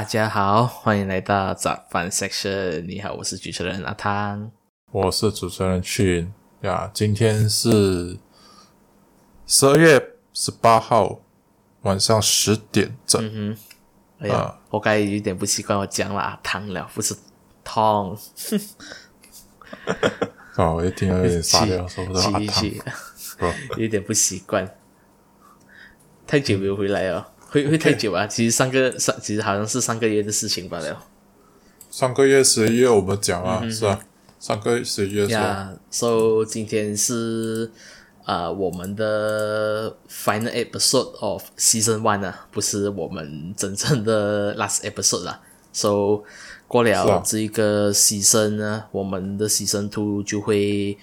大家好，欢迎来到早饭 section。你好，我是主持人阿汤。我是主持人群呀，今天是十二月十八号晚上十点整。嗯哼，哎呀，啊我刚才有点不习惯，我讲了阿汤了，不是汤，哦，我一听到有点傻掉，说不到阿汤。有点不习惯。太久没有回来哦，会会太久啊？其实上个上，其实好像是上个月的事情罢了。上个月十一月我们讲嗯啊，是吧？上个月十一月是吧？呀、so 今天是呃我们的 final episode of season one 啊，不是我们真正的 last episode 啦。So 过了啊这一个 season 呢，我们的 season two 就会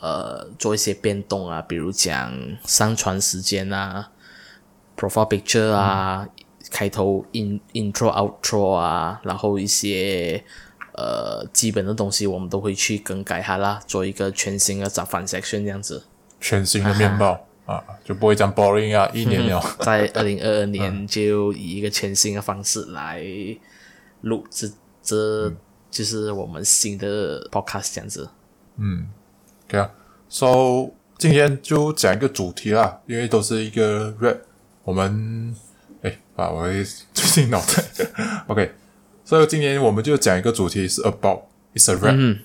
呃做一些变动啊，比如讲上传时间啊，profile picture 啊，开头 in intro outro 啊，然后一些呃基本的东西我们都会去更改它啦，做一个全新的早饭 section 这样子。全新的面貌啊，就不会讲 boring 啊，一年了。在二零二二年就以一个全新的方式来录这这就是我们新的 podcast 这样子。嗯对啊，so 今天就讲一个主题啦，因为都是一个 rap，我们哎，把我最近脑袋，OK，所以今年我们就讲一个主题是 about it's a rap，、嗯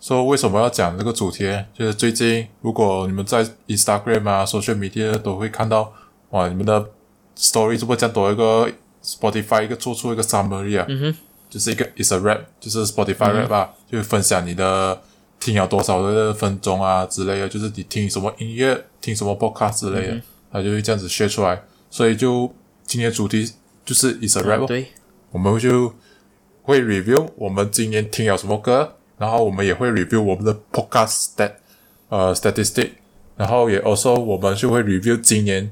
说为什么要讲这个主题？就是最近如果你们在 Instagram 啊、social media 都会看到，哇，你们的 story 是不是这样多一个 Spotify 一个做出一个 summary 啊？嗯就是一个 is a rap，就是 Spotify rap 啊，就是分享你的听了多少的分钟啊之类的，就是你听什么音乐、听什么 podcast 之类的，它就会这样子 share 出来。所以就今天主题就是 is a rap，、哦对，我们就会 review 我们今年听了什么歌，然后我们也会 review 我们的 podcast stat 呃 statistic，然后也 also 我们就会 review 今年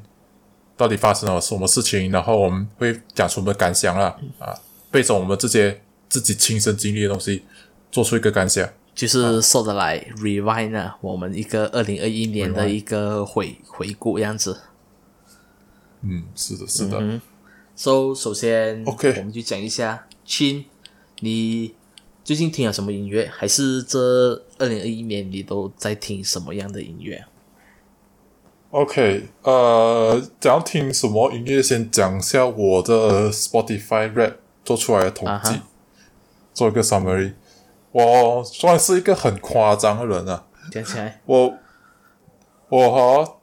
到底发生了什么事情，然后我们会讲出我们的感想啦啊，背着我们这些自己亲身经历的东西，做出一个感想。就是说的来 rewind 啊，我们一个二零二一年的一个回回顾这样子。嗯，是的，是的。嗯 So 首先 OK 我们就讲一下亲，你最近听了什么音乐？还是这二零二一年你都在听什么样的音乐？OK，呃，讲要听什么音乐，先讲一下我的 Spotify rap 做出来的统计做一个 summary。我算是一个很夸张的人啊，讲起来，我我哈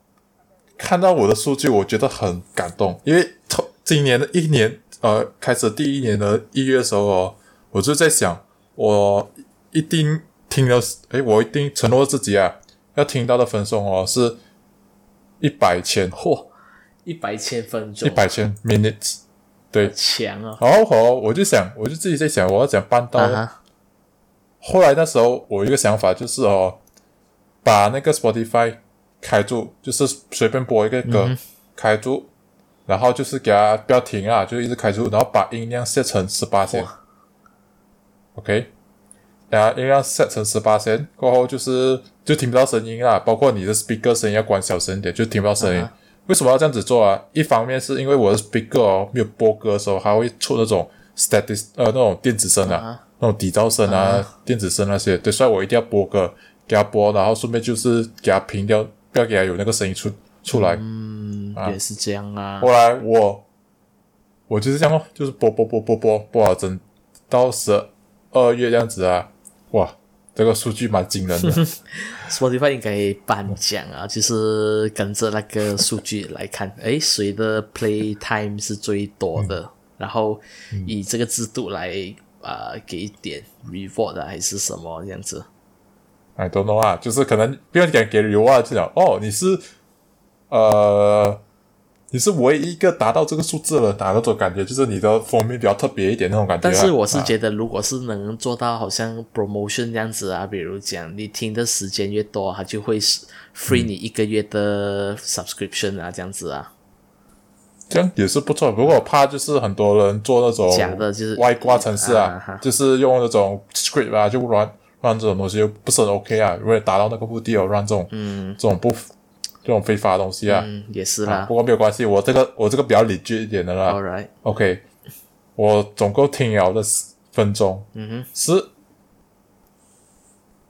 看到我的数据，我觉得很感动，因为从今年的一年，呃，开始第一年的一月的时候哦，我就在想，我一定听了，诶，我一定承诺自己啊，要听到的分数哦是一百千，嚯，一百千分钟，一百千 minutes，对，强哦！然后哦，我就想，我就自己在想，我要怎样办到。啊，后来那时候我有一个想法就是哦，把那个 Spotify 开住，就是随便播一个歌、开住，然后就是给它不要停啊，就一直开住，然后把音量 set 成十八线，OK，然后音量 set 成十八线过后就是就听不到声音啦，包括你的 speaker 声音要关小声一点，就听不到声音。啊为什么要这样子做啊？一方面是因为我的 speaker 哦没有播歌的时候，它会出那种 static 呃那种电子声啊，啊那种底噪声啊、电子声那些，对，所以我一定要播歌给它播，然后顺便就是给它平掉，不要给他有那个声音出出来。嗯，也是这样啊。后来我我就是这样咯，就是播播播播播播好整到十二月这样子啊，哇，这个数据蛮惊人的。Spotify 应该颁奖啊，就是跟着那个数据来看，诶，谁的 play time 是最多的，然后以这个制度来啊、呃给一点 reward 啊，还是什么这样子。I don't know 啊，就是可能不要讲给油啊，就讲哦，你是呃，你是唯一一个达到这个数字的人啊，那种感觉，就是你的封面比较特别一点那种感觉啊。但是我是啊觉得，如果是能做到好像 promotion 这样子啊，比如讲你听的时间越多，它就会是 free 你一个月的 subscription 啊，这样子啊。这样也是不错。不过我怕就是很多人做那种假的就是外挂程式啊，啊就是用那种 script 啊，就乱乱这种东西又不是很 OK 啊。为了达到那个目的哦，让这种嗯这种不这种非法的东西啊。嗯，也是啊啦。不过没有关系，我这个我这个比较理智一点的啦。All right，OK，我总共听了的分钟，嗯哼，是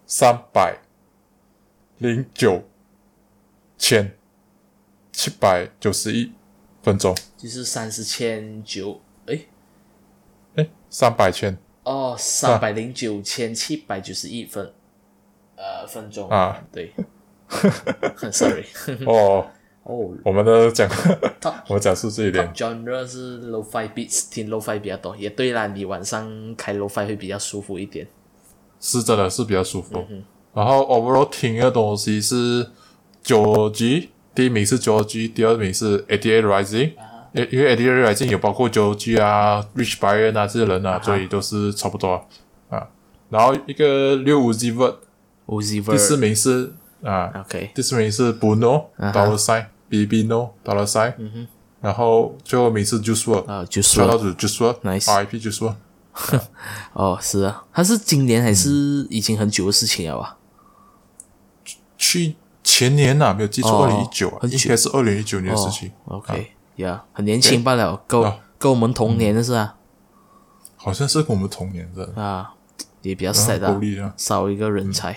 三百零九千七百九十一分钟，就是三十千九，哎，诶，三百千哦，三百零九千七百九十一分，呃，分钟。啊，对。很，sorry，哦。哦，我们的讲，我讲数字一点。genre 是 lo-fi beats，听 lo-fi 比较多，也对啦，你晚上开 lo-fi 会比较舒服一点。是真的是比较舒服。然后 overall 听的东西是九 G，第一名是九 G，第二名是 ATA Rising，因因为 ATA Rising 有包括九 G 啊、Rich Byron 啊这些人啊，所以都是差不多啊。然后一个六五 Z Vert，Uzi 第四名是啊，OK，，第四名是 Bruno Dollar Sign，BBNO Dollar Sign，然后最后名是 Juice WRLD，啊，Juice Nice WRLD，RIP Juice WRLD。哦，是啊，他是今年还是已经很久的事情了吧？去前年呐、没有记错，二零一哦九啊，应该是二零一九年的事哦情，，OK，呀、很年轻罢了，跟跟我们同年的是啊，好像是跟我们同年的，啊，也比较然 sad 啊，后够力啊。少一个人才。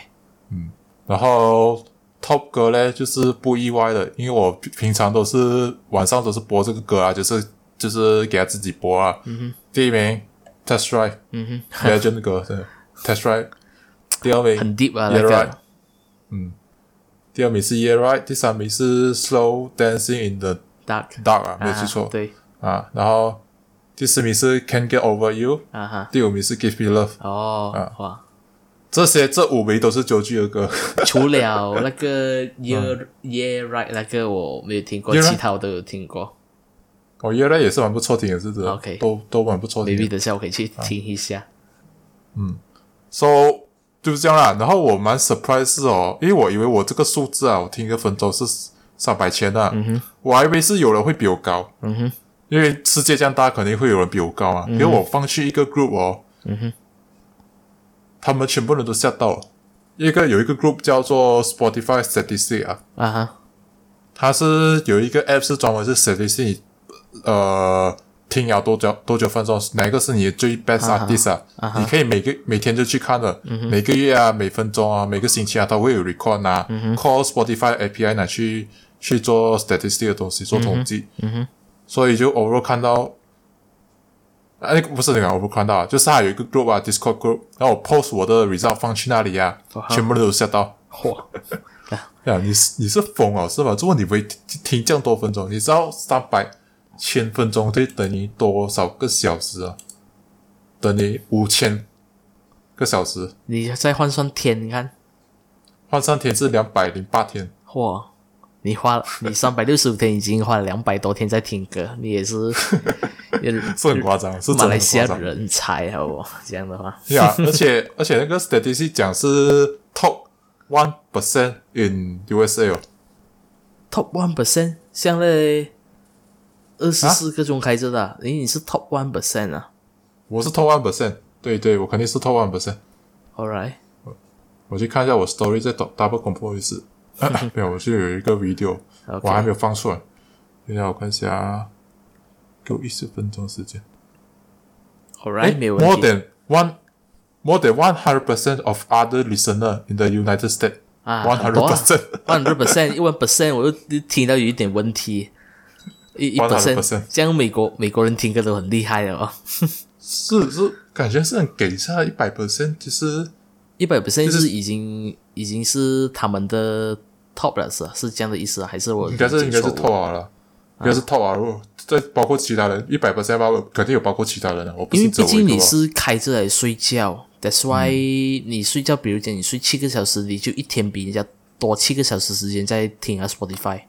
嗯然后 Top 歌呢，就是不意外的，因为我平平常都是晚上都是播这个歌啊，就是就是给他自己播啊。嗯哼，第一名 Test Drive，嗯哼，Legend 的歌是。Test Drive，第二名很 deep 啊，那 Yeah 个 Right，第二名是 Yeah Right，第三名是 Slow Dancing in the dark，Dark 啊，没有记错啊、对，啊。然后第四名是 Can't Get Over You，啊哈，第五名是 Give Me Love。哦，啊哇，这些这五名都是九句的歌，除了那个 year year right 那个我没有听过，其他我都有听过 Year Right？哦，原来也是蛮不错听的，是真的 OK 都都蛮不错听 maybe 的。等下我可以去听一下。嗯 So 就是这样啦。然后我蛮 surprise 哦，因为我以为我这个数字啊，我听一个分钟是三百千啊，我还以为是有人会比我高，嗯哼，因为世界这样大，肯定会有人比我高啊。因为我放去一个 group 哦，嗯哼，他们全部人都吓到。了。一个有一个 group 叫做 Spotify Statistic 啊，啊哈，它是有一个 app 是专门是 statistic，呃，听了多久多久分钟，哪一个是你的最 best artist 啊？你可以每个每天就去看的，每个月啊，每分钟啊，每个星期啊，它会有 record 啊、call Spotify API 拿去去做 statistic 的东西，做统计。所以就偶尔看到。啊，那个不是那个，我不看到啊，就是还有一个 group 啊，Discord group，然后我 post 我的 result 放去那里啊，全部人都吓到。嚯，呀，你是你是疯了是吧？这问题不会听听这样多分钟，你知道三百千分钟可以等于多少个小时啊？等于五千个小时，你再换算天，你看，换算天是两百零八天。嚯，你花了你三百六十五天已经花了两百多天在听歌，你也是也是很夸张，是马来西亚。人才好不？这样的话，呀，而且而且那个 statistic 讲是 top one percent in USA 哦，top one percent，像那二十四个钟开着的啊，诶，你是 top one percent 啊我是 top one percent，对对，我肯定是 top one percent。？All right，我去看一下我 story 在 double compose 一次。没有，我是有一个 video，我还没有放出来。等一下我看一下，给我一十分钟时间。All right，没有 More than one, more than one hundred percent of other listener in the United States. 啊 one hundred percent.，one hundred percent，一万 percent，我又听到有一点问题，一一100% percent，这样美国美国人听歌都很厉害的哦，是是，感觉是很给下一百 percent，其实一百 percent 就是是已经已经是他们的 top 了是这样的意思啊？还是我应该是应该是 top 了，应该是 top 啊。如果再包括其他人，一百 percent 吧，肯定有包括其他人的。我不因为毕竟你是开着来睡觉，That's why、你嗯睡觉，比如讲你睡七个小时，你就一天比人家多七个小时时间在听啊 Spotify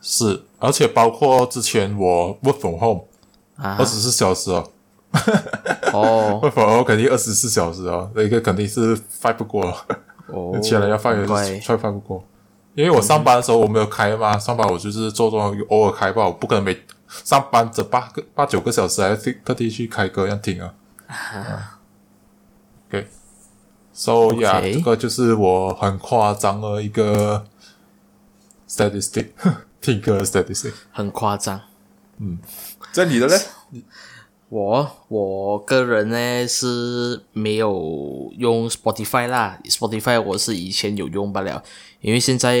是，而且包括之前我 work from home 啊二十四小时哦。哦会否我肯定二十四小时哦，那个肯定是 fight 不过，哦，其他人要 fight 也怪是 fight 不过。因为我上班的时候我没有开嘛，上班我就是做做偶尔开吧，我不可能每上班这八个八九个小时还要特特地去开歌要听啊。OK，so、yeah，OK 这个就是我很夸张的一个 statistic，听歌的 statistic。很夸张。嗯在你的嘞？我我个人呢是没有用 Spotify 啦，Spotify 我是以前有用不了，因为现在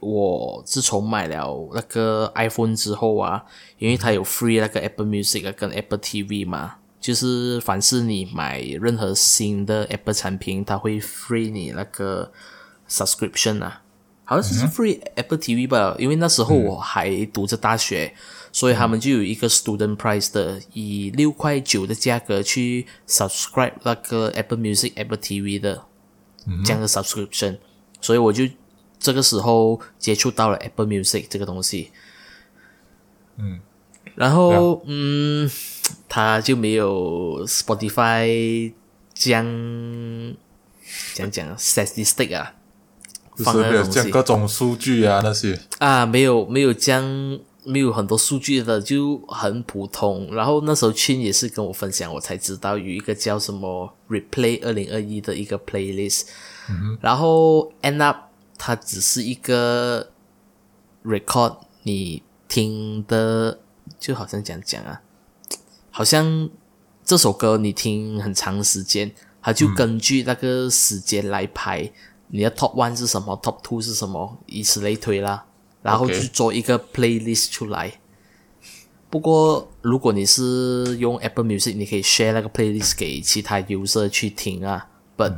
我自从买了那个 iPhone 之后啊，因为它有 free 那个 Apple Music 啊跟 Apple TV 嘛，就是凡是你买任何新的 Apple 产品，它会 free 你那个 subscription 啊，好像是 free Apple TV 吧，因为那时候我还读着大学。所以他们就有一个 student price 的，以六块九的价格去 subscribe 那个 Apple Music、Apple TV 的这样的 subscription。所以我就这个时候接触到了 Apple Music 这个东西。嗯，然后嗯，它就没有 Spotify 将讲讲 statistic 啊，就是没有讲各种数据啊那些啊，没有没有将。没有很多数据的，就很普通。然后那时候群也是跟我分享，我才知道有一个叫什么 Replay 二零二一的一个 playlist。然后 end up 它只是一个 record 你听的，就好像讲讲啊，好像这首歌你听很长时间，它就根据那个时间来排你的 top one 是什么，top two 是什么，以此类推啦。然后去做一个 playlist 出来。不过，如果你是用 Apple Music，你可以 share 那个 playlist 给其他 user 去听啊。But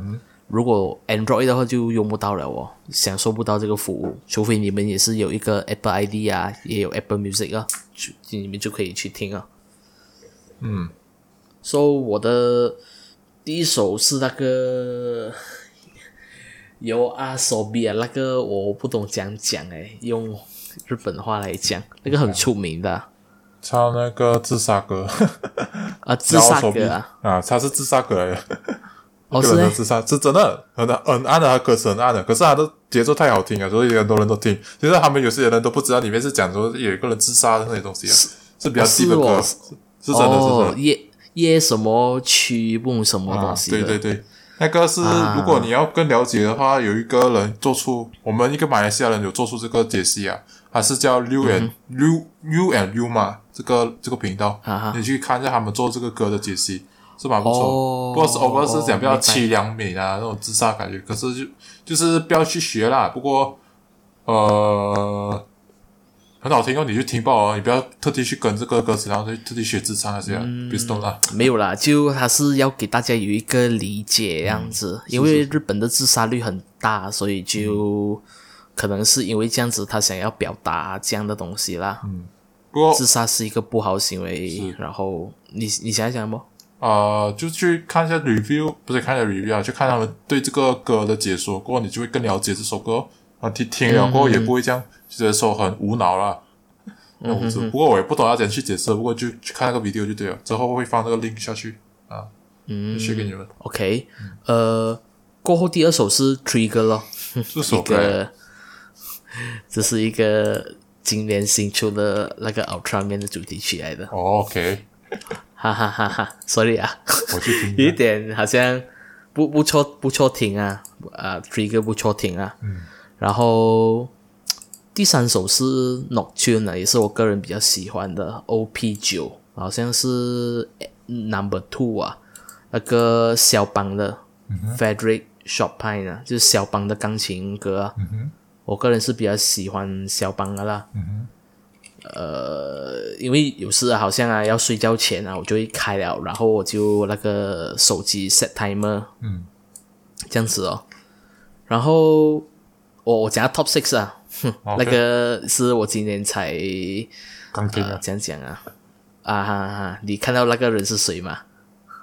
如果 Android 的话，就用不到了哦，享受不到这个服务。除非你们也是有一个 Apple ID 啊，也有 Apple Music 啊，就你们就可以去听啊。嗯。So 我的第一首是那个。有阿索比啊，那个我不懂讲讲诶，用日本话来讲，那个很出名的，唱那个自杀歌啊，自杀歌啊，啊，他是自杀歌来的，哦是自杀，是真的很很暗的，他歌词很暗的，可是他的节奏太好听了，所以很多人都听。其实他们有些人都不知道里面是讲说有一个人自杀的那些东西啊，是比较低的歌，是真的，是真的。耶耶什么曲目什么东西？对对对。那个是，如果你要更了解的话，有一个人做出我们一个马来西亚人有做出这个解析啊，他是叫六 and 六 U and U 嘛，这个这个频道，你去看一下他们做这个歌的解析，是蛮不错。不过是偶尔是讲比较凄凉美啊那种自杀感觉，可是就就是不要去学啦。不过呃。很好听哦，你就听爆哦，你不要特地去跟这个歌词，然后去特地学自唱那些，别动啦。没有啦，就还是要给大家有一个理解这样子，因为日本的自杀率很大，所以就可能是因为这样子，他想要表达这样的东西啦。嗯，不过自杀是一个不好行为，然后你你想想不？啊，就去看一下 review，不是看一下 review 啊，去看他们对这个歌的解说，过后你就会更了解这首歌。啊，听听了过后也不会这样觉得说很无脑啦。嗯子。不过我也不懂要怎样去解释，不过就去看那个 video 就对了。之后会放那个 link 下去啊，嗯，写给你们。OK，呃，过后第二首是 Trigger 咯，这首 歌，这是一个今年新出的那个 Ultra Man 的主题曲来的。OK，哈哈哈哈，Sorry 啊，我去听，有一点好像不不错不错听啊，啊，Trigger 不错听啊，嗯。然后第三首是 Nocturne，也是我个人比较喜欢的 OP 九，好像是 Number Two 啊，那个肖邦的 Frederick Chopin 啊，就是肖邦的钢琴歌啊。我个人是比较喜欢肖邦的啦。呃，因为有时好像啊要睡觉前啊，我就会开了，然后我就那个手机 set timer，嗯，这样子哦，然后。我我讲 top six 啊，哼那个是我今年才刚听的，讲讲啊，啊哈哈，你看到那个人是谁吗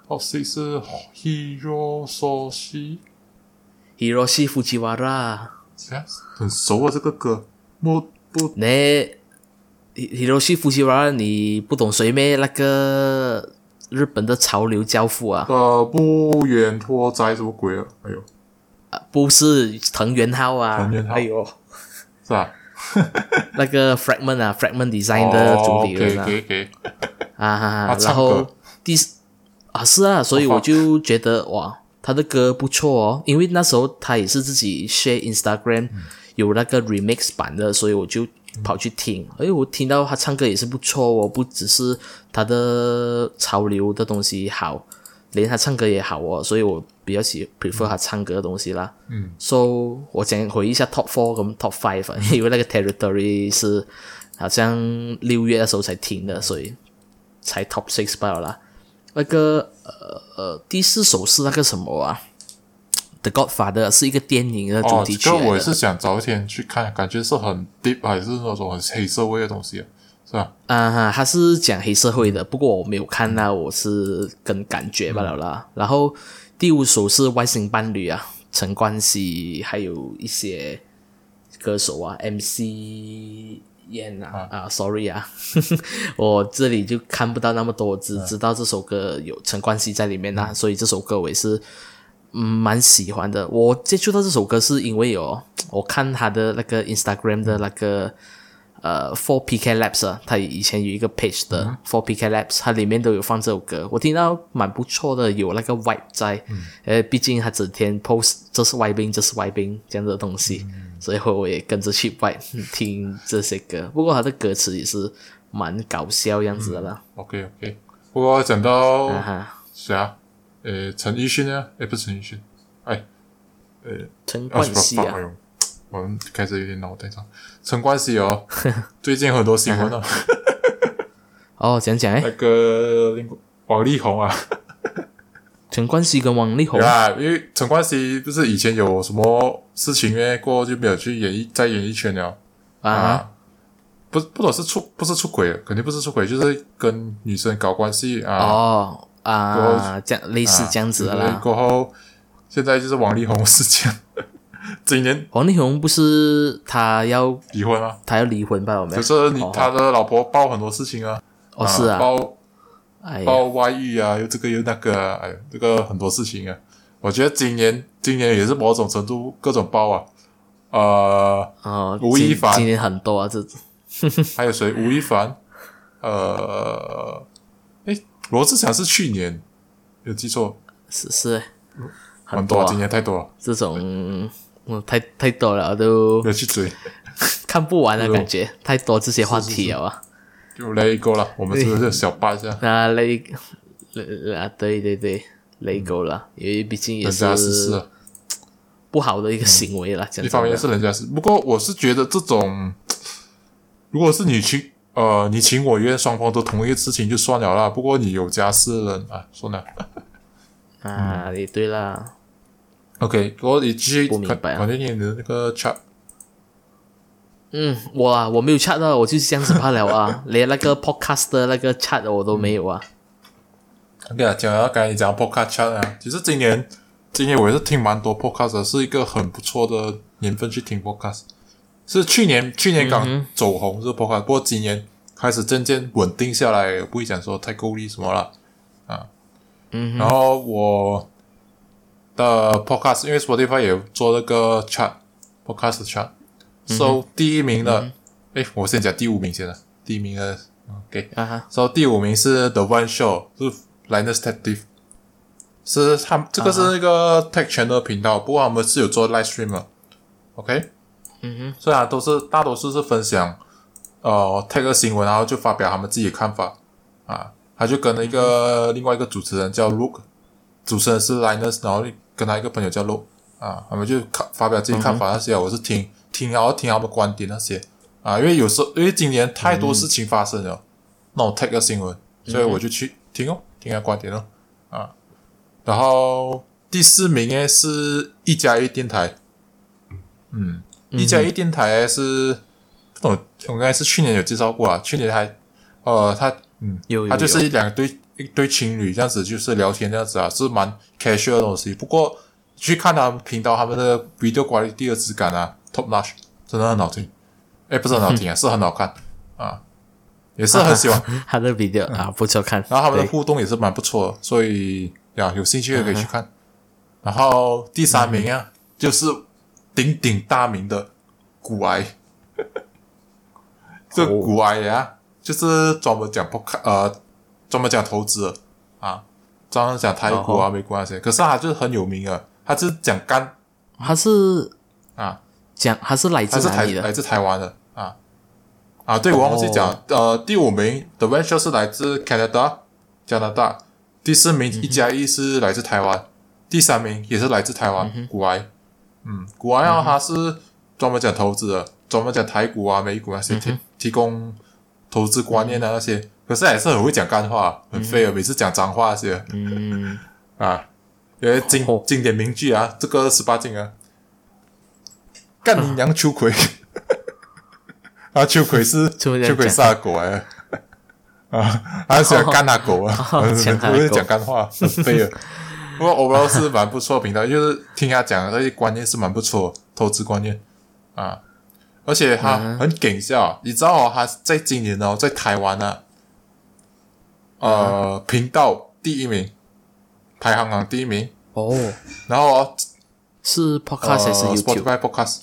？top six 是 Hiroshi，Hiroshi Fujiwara，很熟啊这个歌，不不，那 Hiroshi Fujiwara 你不懂谁咩？那个日本的潮流教父啊，呃，不远托哉什么鬼啊？哎呦！啊，不是藤原浩啊，藤原浩，哎呦，是吧？那个 Fragment 啊，Fragment Design 的主理人啊，啊，然后第啊是啊，所以我就觉得哇，他的歌不错哦，因为那时候他也是自己 share Instagram 有那个 remix 版的，所以我就跑去听，哎，我听到他唱歌也是不错哦，不只是他的潮流的东西好，连他唱歌也好哦，所以我比较喜 prefer 他唱歌的东西啦。嗯，so 我讲回忆一下 top four 跟 top five，、啊、因为那个 territory 是好像六月的时候才停的，所以才 top six 罢了啦。那个呃呃，第四首是那个什么啊？《The Godfather》是一个电影的主哦，题曲来的。这个我也是想早一天去看，感觉是很 deep 还是那种很黑社会的东西啊，是吧？啊哈，他是讲黑社会的，不过我没有看到，我是跟感觉罢了啦。然后第五首是《外星伴侣》啊，陈冠希还有一些歌手啊，MC 燕啊啊，sorry 啊，我这里就看不到那么多，我只知道这首歌有陈冠希在里面啊，所以这首歌我也是嗯蛮喜欢的。我接触到这首歌是因为有我看他的那个 Instagram 的那个。呃，Four PK Labs 啊，他以前有一个 page 的 Four PK Labs，它里面都有放这首歌，我听到蛮不错的，有那个 vibe 在。呃，毕竟他整天 post 这是外宾，这是外宾这样的东西，所以我也跟着去 vibe 听这些歌。不过他的歌词也是蛮搞笑样子的啦。OK OK，不过讲到谁啊？呃，陈奕迅啊？诶，不是陈奕迅，哎，陈啊冠希啊，我们开始有点脑袋上。陈冠希哦，最近很多新闻哦，哦，讲讲那，个王力宏啊，陈冠希跟王力宏。啊，因为陈冠希不是以前有什么事情呢，过后就没有去演艺在演艺圈了。啊不不懂是出不是出轨，肯定不是出轨，就是跟女生搞关系啊，哦过啊，这样类似啊这样子的对啦。过后现在就是王力宏事件，今年王力宏不是他要离婚啊，他要离婚吧？我们？可？是你哦他的老婆爆很多事情啊，哦是啊，爆哎，爆外遇啊，又这个又那个啊，哎呦，这个很多事情啊。我觉得今年今年也是某种程度各种爆啊，呃，哦，吴亦凡。今年很多啊，这。还有谁？吴亦凡，呃，哎，罗志祥是去年有记错，是是。很多啊，很多啊今年太多了，这种嗯太太多了，都要去追，看不完的感觉，太多这些话题了啊。就 let it go 了。我们是不是小八一下？那 雷啊，对对对，雷狗了，因为毕竟也是不好的一个行为了。讲一方面是人家是，不过我是觉得这种，如果是你去呃你情我愿，双方都同意的事情就算了啦。不过你有家室了啊，算了。啊，也对啦。OK，然后你继续不明白啊的那个 chat 嗯，我啊，我没有 chat 到，我就是这样子罢了啊，连那个 podcast 的那个 chat 我都没有啊。OK 啊，讲到刚才你讲 podcast chat 啊，其实今年今年我也是听蛮多 podcast，的是一个很不错的年份去听 podcast。是去年去年刚走红这个 podcast，、不过今年开始渐渐稳定下来，不会讲说太够力什么了啊。嗯然后我的 podcast，因为 Spotify 也有做那个 chat podcast chat，so、第一名的，诶，我先讲第五名先了，第一名的，OK，啊哈，so 第五名是 The One Show，是 Linus Tech Div，是他们这个是那个 Tech Channel 频道，不过他们是有做 live stream 的，OK，嗯哼，虽然都是大多数是分享呃 Tech 的新闻，然后就发表他们自己的看法啊，他就跟了一个、另外一个主持人叫 Luke，主持人是 Linus，然后跟他一个朋友叫 Luke 啊，他们就看发表自己看法那些，我是听听然后听他们观点那些啊，因为有时候因为今年太多事情发生了，那我 take 个新闻，所以我就去听哦，听下观点哦啊，然后第四名呢是一加一电台，嗯，一加一电台是不懂，我应该是去年有介绍过啊，去年还呃他嗯，他就是一两对一对情侣这样子，就是聊天这样子啊，是蛮 casual 的东西。不过去看他们频道，他们的 video quality 的质感啊，top notch，真的很好听。哎，不是很好听啊，是很好看啊，也是很喜欢。他的 video 啊不错看，然后他们的互动也是蛮不错的，所以呀，有兴趣的可以去看。然后第三名啊，就是鼎鼎大名的古埃，这哦古癌呀，就是专门讲 p 呃，专门讲投资的啊，专门讲台股啊、哦美国那些。可是他就是很有名的，他是讲干。他是啊，讲他是来他是台自哪里的？来自台湾的啊，啊，对，我忘记讲，呃，第五名 The Venture 是来自 Canada 加拿大，第四名一加一是来自台湾，第三名也是来自台湾，古埃，嗯，古埃啊，他是专门讲投资的，专门讲台股啊、美股那些提提供投资观念啊那些，可是还是很会讲干话，很废啊，每次讲脏话那些，嗯，啊，有些经哦经典名句啊，这个十八禁啊，干你娘秋葵，啊，秋葵是 秋葵是他的狗来的。啊，他喜欢干他狗啊，不是狗。讲干话，很废啊。不过 overall 是蛮不错的频道，就是听他讲的那些观念是蛮不错，投资观念。啊，而且他嗯很搞笑，你知道哦，他在今年哦，在台湾呢、呃，频道第一名，排行榜第一名，哦，然后哦是 podcast 还是呃 YouTube？Spotify Podcast，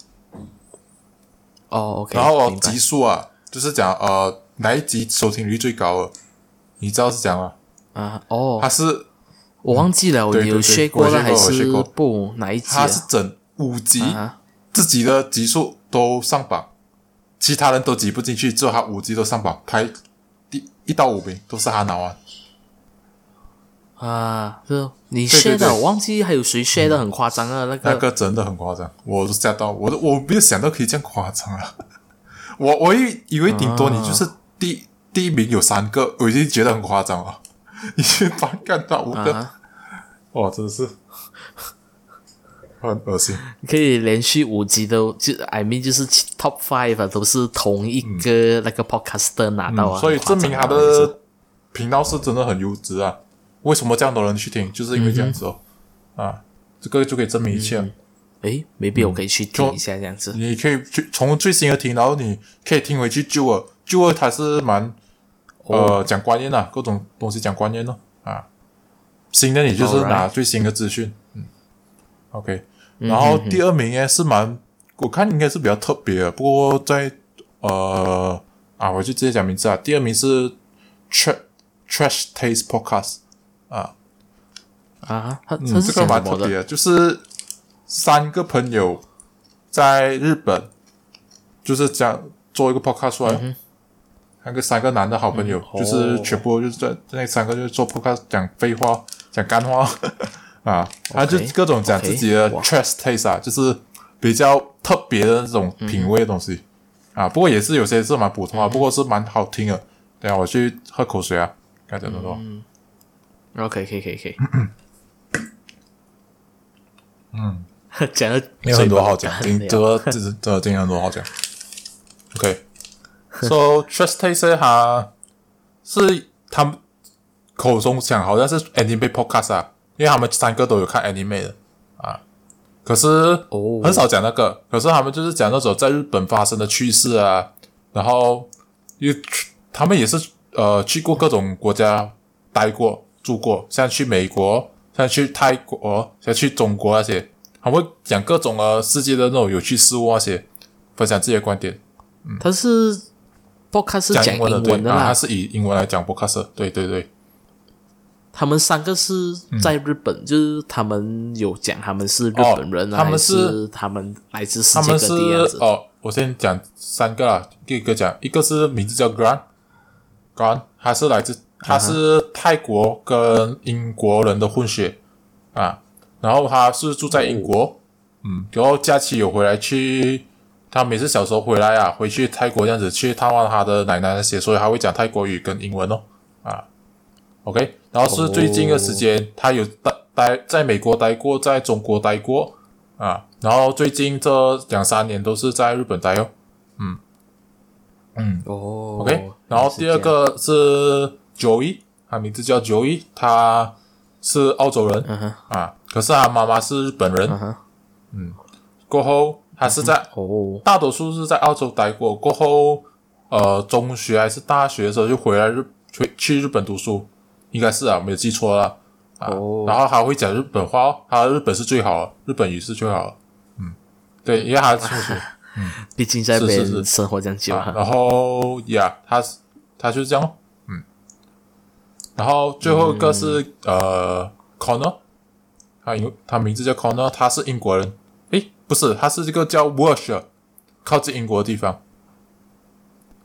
哦，OK，然后哦集数啊，就是讲呃哪一集收听率最高了，你知道是讲啊？啊，哦。他，是我忘记了，我有学过了还是不哪一集他是啊？整五集，啊自己的集数都上榜，其他人都挤不进去，只有他五级都上榜，排第一到五名都是他拿完。啊，就你对 share 的，我忘记还有谁 share 的很夸张啊，那个。那个真的很夸张，我都吓到，我都我没有想到可以这样夸张啊！我我以以为顶多你就是第、第一名有三个，我已经觉得很夸张了，你去翻看到五个，啊，哇，真的是很恶心。可以连续五集都就 I mean 就是 top five 啊，都是同一个那个 podcaster 拿到啊，嗯所以证明他的频道是真的很优质啊！为什么这样多人去听？就是因为这样子哦，啊，这个就可以证明一切。诶，maybe 我可以去听一下这样子。你可以去从最新的听，然后你可以听回去旧的，旧的它是蛮呃讲观念啊，各种东西讲观念哦啊。新的你就是拿最新的资讯，嗯，OK。然后第二名呢是蛮，我看应该是比较特别的，不过在呃啊，我就直接讲名字啊。第二名是 Trash Trash Taste Podcast 啊，啊，他嗯，这个？蛮特别的，就是三个朋友在日本，就是讲做一个 podcast 出来，那个三个男的好朋友，嗯就是哦全部就是在那三个就是做 podcast 讲废话，讲干话啊，他就各种讲自己的 trash taste 啊，就是比较特别的那种品味的东西、啊。不过也是有些是蛮普通啊，不过是蛮好听的。等一下我去喝口水啊，该怎么说？OK，可以可以可以。嗯，讲的有很多好讲，今这个这这这今天很多好讲。OK，so Trust Taste 它是他们口中讲好像是 anime podcast 啊，因为他们三个都有看 anime 的啊，可是哦。很少讲那个，可是他们就是讲那种在日本发生的趣事啊，然后又去他们也是呃去过各种国家待过住过，像去美国，像去泰国，像去中国那些，他们会讲各种呃世界的那种有趣事物那些，分享自己的观点，嗯。他是 podcast 是讲讲英文的对啊，英文的啦。他，是以英文来讲 podcast，对对对，他们三个是在日本，就是他们有讲他们是日本人啊，哦他们是是他们来自世界各地这样哦，我先讲三个啦，一个讲，一个是名字叫 Grant，Grant 他是来自他是泰国跟英国人的混血啊，然后他是住在英国，嗯，然后假期有回来去，他每次小时候回来啊，回去泰国这样子去探望他的奶奶那些，所以他会讲泰国语跟英文哦，啊，OK，然后是最近的时间，他有待待在美国待过，在中国待过，啊，然后最近这两三年都是在日本待哦。嗯。哦 OK，然后第二个是 Joey，他名字叫 Joey，他是澳洲人、嗯哼。啊，可是他妈妈是日本人。嗯哼。过后他是在、哦。大多数是在澳洲待过，过后呃中学还是大学的时候就回来日去去日本读书，应该是啊，没有记错了啊。哦然后还会讲日本话哦，他日本是最好的，日本语是最好的。嗯，对，因为他是数学。毕竟在那边是生活这样久哈。啊然后呀，他是他就是这样哦，嗯。然后最后一个是、呃，Connor，他有他名字叫 Connor，他是英国人。诶，不是，他是这个叫 Worcester，靠近英国的地方。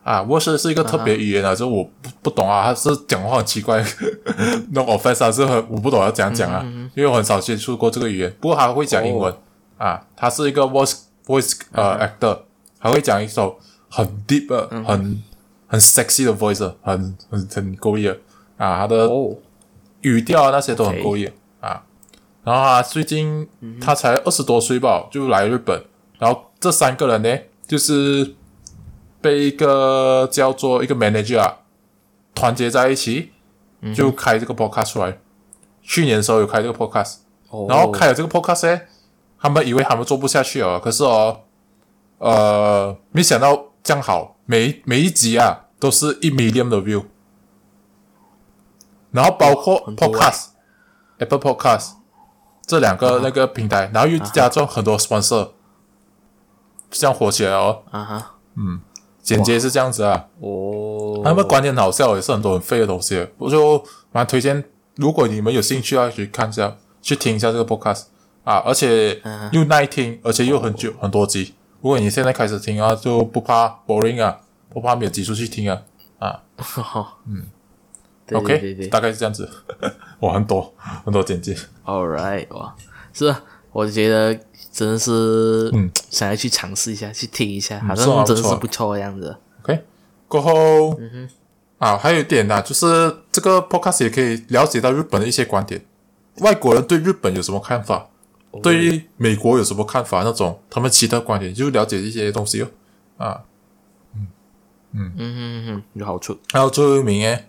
啊，Watch 是一个特别语言啊，就我不不懂啊，他是讲话很奇怪，no offense 啊，是很我不懂要怎样讲啊，因为我很少接触过这个语言，不过他会讲英文、啊，他是一个 voice voice 呃、actor，还会讲一首很 deep 的、很很 sexy 的 voice，很很很够力的啊，他的哦，语调啊那些都很够力啊。然后他最近他才二十多岁吧，就来日本。然后这三个人呢，就是被一个叫做一个 manager 啊团结在一起，就开这个 podcast 出来。去年的时候有开这个 podcast，哦。然后开了这个 podcast 呢，他们以为他们做不下去了，可是哦，呃，没想到这样好，每每一集啊都是一 million 的 view，然后包括 podcast、Apple Podcast 这两个那个平台，然后又加上很多 sponsor，这样火起来哦。啊哈，简介是这样子啊，哦，他们观点好笑，也是很多很废的东西，我就蛮推荐，如果你们有兴趣要，去看一下，去听一下这个 podcast 啊，而且又耐听，而且又很久很多集。如果你现在开始听啊，就不怕 boring 啊，不怕没有集数去听啊。啊。嗯，对对对，OK，对大概是这样子。我，很多很多简介，，All right，哇，是啊，我觉得真的是，嗯，想要去尝试一下，去听一下，好像真的不错啊。是不错的样子。OK，过后，嗯哼。啊，还有一点呢、就是这个 podcast 也可以了解到日本的一些观点，外国人对日本有什么看法，对于美国有什么看法，那种他们其他观点就了解一些东西哦。啊，嗯嗯。嗯嗯嗯，有好处。还有最后一名诶，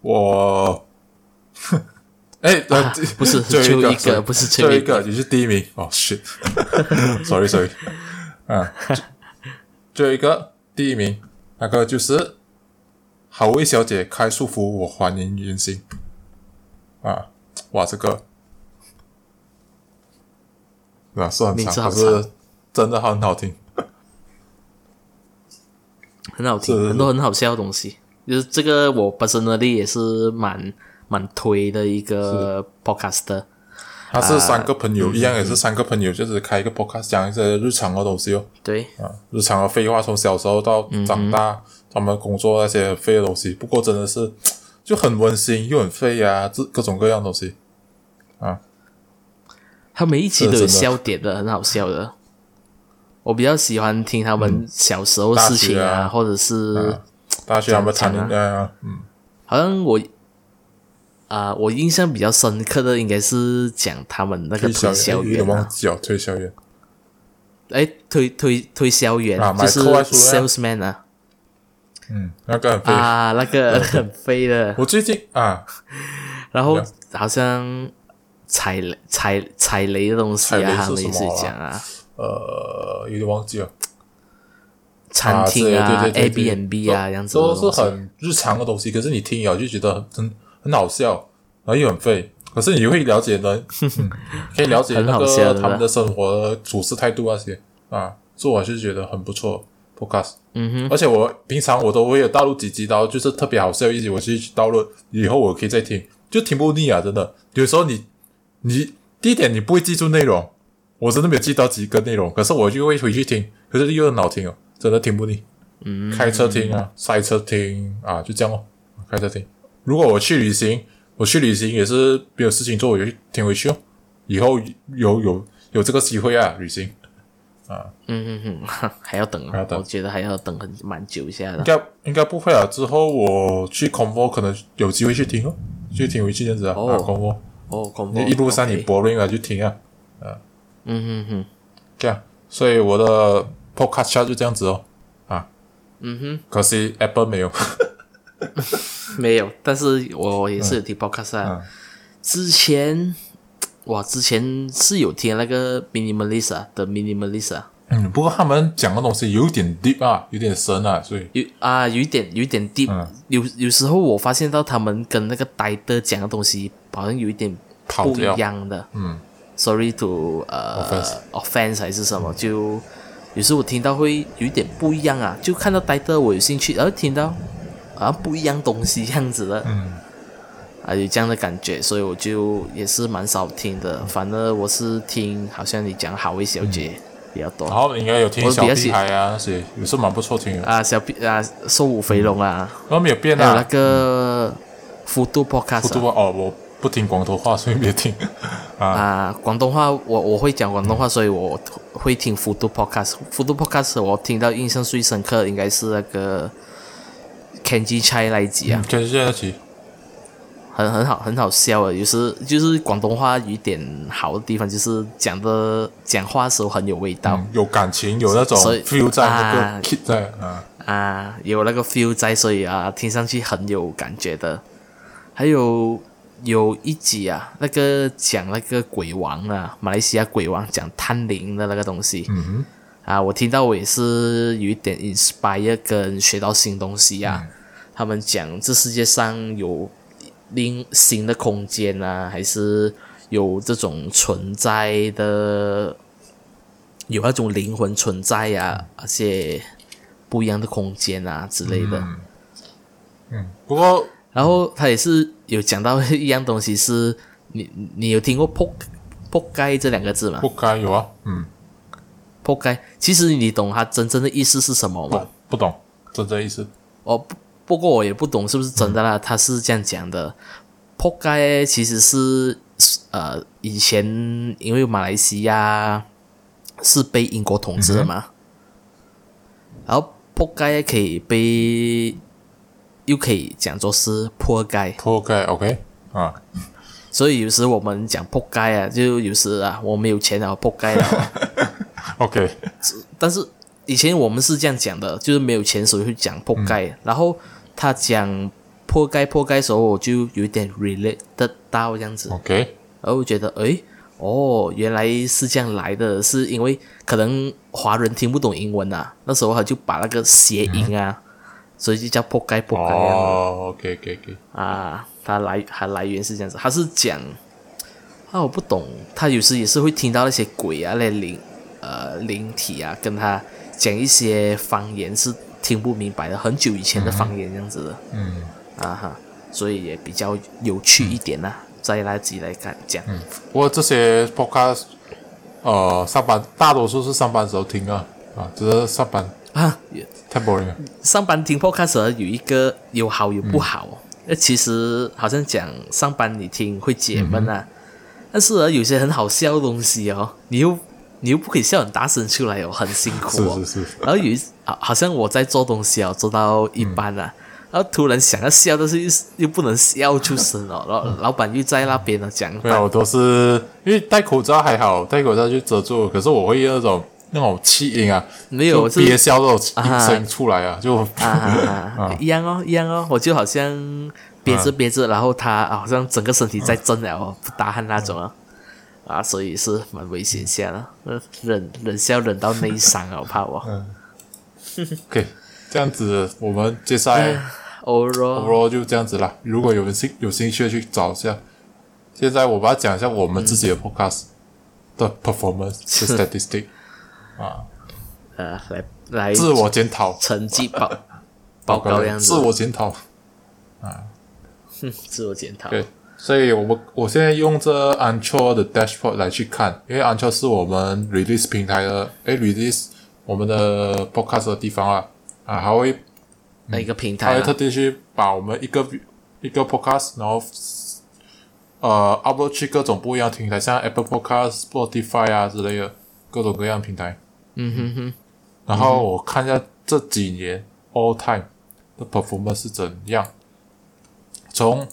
我，哎，呃，不是 最后一个不是最最后后一个。你是第一名。哦，shit，sorry sorry，啊，最后一个第一名那个就是好味小姐开束缚，我还原原形啊，哇，这个啊是很长，可是真的很好听，很好听，很多很好笑的东西。就是这个，我 personally 也是蛮蛮推的一个 podcaster。他是三个朋啊友，一样也是三个朋友，就是开一个 podcast 讲一些日常的东西哦。对，啊，日常的废话，从小时候到长大，他们工作那些废的东西，不过真的是就很温馨又很废呀、这各种各样的东西。他每一集都有笑点的，很好笑的。我比较喜欢听他们小时候事情啊或者是、啊。大学他们谈恋爱啊，嗯，好像我啊、我印象比较深刻的应该是讲他们那个推销员，啊，忘记了，推销员。哎，推推推销员、啊就是 salesman 啊。嗯，那个。啊，那个 很飞的，我最近啊，然后好像踩雷踩踩雷的东西啊，他们也是什么啊？讲啊，呃，有点忘记了。餐厅啊对对对对 Airbnb 啊，这样子都是很日常的东西，可是你听了就觉得很很好笑，然后又很废，可是你会了解的，嗯可以了解很那好笑的个他们的生活处事态度那些啊，所以我是觉得很不错 podcast。嗯哼，而且我平常我都会有盗录几集，然后就是特别好笑一集，我去盗录，以后我可以再听，就听不腻啊，真的。有时候你你第一点你不会记住内容，我真的没有记到几个内容，可是我就会回去听，可是又很好听哦，真的听不腻。嗯，开车听啊，塞车听啊，就这样哦，开车听。如果我去旅行，我去旅行也是没有事情做，我就听回去哦。以后有有有这个机会啊，旅行啊嗯嗯嗯，还要等啊还要，等我觉得还要等很蛮久一下的应。该应该不会啊。之后我去 convo 可能有机会去听哦，去听回去这样子啊。哦啊 convo，哦，恐怖你一路上你 OK boring 了就听啊，嗯嗯嗯这样。所以我的 podcast 就这样子哦，啊，嗯哼可惜 Apple 没有。哼，没有，但是我也是有听 podcast 啊。嗯。之前哇，之前是有听那个 minimalist 啊的 minimalist 啊，嗯，不过他们讲的东西有点 deep 啊，有点深啊，所以。有啊，有一点有一点 deep，、嗯。有有时候我发现到他们跟那个呆的讲的东西好像有一点不一样的。嗯。Sorry to 呃 Offense 还是什么，就有时候我听到会有一点不一样啊，就看到呆的我有兴趣，然后听到好像不一样东西这样子的，嗯，啊有这样的感觉，所以我就也是蛮少听的。反而我是听好像你讲好味小姐，比较多。然后应该有听小屁我比较喜孩啊那些，也是蛮不错听的。啊，小屁啊，瘦虎肥龙啊，然后没有变还有那啊，个幅度不 Podcast 多哦，我不听广东话，所以没听。啊。啊，广东话我我会讲广东话，所以我会听幅度 Podcast。幅度 Podcast 我听到印象最深刻应该是那个 Kenji Chai 那一集啊，跟现在起，很很好，很好笑啊。有时就是广东话有一点好的地方，就是讲的讲话的时候很有味道。嗯有感情，有那种 feel 在那啊个 kid 在啊，啊，有那个 feel 在，所以啊，听上去很有感觉的。还有有一集啊，那个讲那个鬼王啊，马来西亚鬼王讲探灵的那个东西，嗯啊，我听到我也是有一点 inspire 跟学到新东西啊。他们讲这世界上有另新的空间啊，还是有这种存在的，有那种灵魂存在啊，而且不一样的空间啊之类的。哼，嗯，不过然后他也是有讲到一样东西是，你你有听过“扑扑街”这两个字吗？不该有啊，嗯，扑街，其实你懂它真正的意思是什么吗？不不懂，真正意思，哦，不不过我也不懂是不是真的啦。他是这样讲的，扑街其实是呃以前因为马来西亚是被英国统治的嘛，然后扑街可以被又可以讲作是破街，破街 OK 啊，所以有时我们讲扑街啊，就有时啊我没有钱啊扑街了，OK，但是以前我们是这样讲的，就是没有钱所以会讲破盖，然后他讲破盖破盖的时候，我就有点 relate 得到这样子，OK，然后我觉得诶，哦，原来是这样来的，是因为可能华人听不懂英文啊，那时候他就把那个谐音啊，所以就叫破盖破盖哦，OK OK OK，啊，他来它来源是这样子，他是讲啊，我不懂，他有时也是会听到那些鬼啊、那灵呃灵体啊，跟他讲一些方言是听不明白的，很久以前的方言这样子的、嗯，啊哈，所以也比较有趣一点呐、再来自己来看讲，不过这些 podcast，呃，上班大多数是上班时候听啊，啊，只是上班啊，也太 boring 了，上班听 podcast 有一个有好有不好。那、其实好像讲上班你听会解闷啊，但是啊有些很好笑的东西哦，你又你又不可以笑很大声出来哦，很辛苦哦。是是是，然后有一好好像我在做东西哦，做到一半啊，然后突然想要笑，但是又又不能笑出声哦，然后老板又在那边呢讲，没有，我都是因为戴口罩还好，戴口罩就遮住，可是我会那种那种气音啊，没有憋笑那种啊声音出来啊，就啊啊啊，一样哦，一样哦，我就好像憋着憋着，然后他啊好像整个身体在震了哦，不打鼾那种啊，啊，所以是蛮危险下的，呃忍忍笑忍到内伤啊，我怕我。OK，这样子我们接下来欧若 overall 就这样子啦。如果有人兴有兴趣去找一下，现在我把它讲一下我们自己的 podcast 的 performance 是 statistic 啊，呃来来自我检讨成绩报报告样子，自我检讨啊，哼。自我检讨。对，所以我们我现在用这 Anchor 的 dashboard 来去看，因为 Anchor 是我们 release 平台的，诶 release 我们的 podcast 的地方啊，啊，还会那一个平台啊他会特地去把我们一个一个 podcast，然后呃 upload 去各种不一样的平台，像 Apple Podcast、Spotify 啊之类的各种各样的平台。嗯哼哼，然后我看一下这几年 all time 的 performance 是怎样。从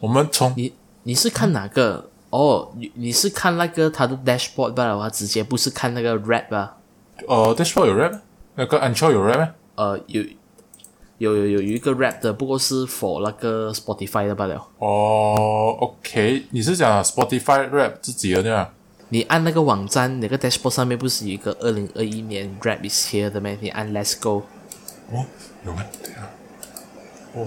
我们从你你是看哪个？哦，你你是看那个他的 dashboard 罢了，我直接不是看那个 rap 啊。呃 dashboard 有 rap，吗那个 Anchor 有 rap 吗？呃，有有有有有一个 rap 的，不过是 for 那个 Spotify 的罢了。哦，OK，你是讲 Spotify rap 自己的对吧？你按那个网站那个 dashboard 上面不是有一个二零二一年 rap is here 的吗？你按 Let's go，哦，有吗？对啊。哦，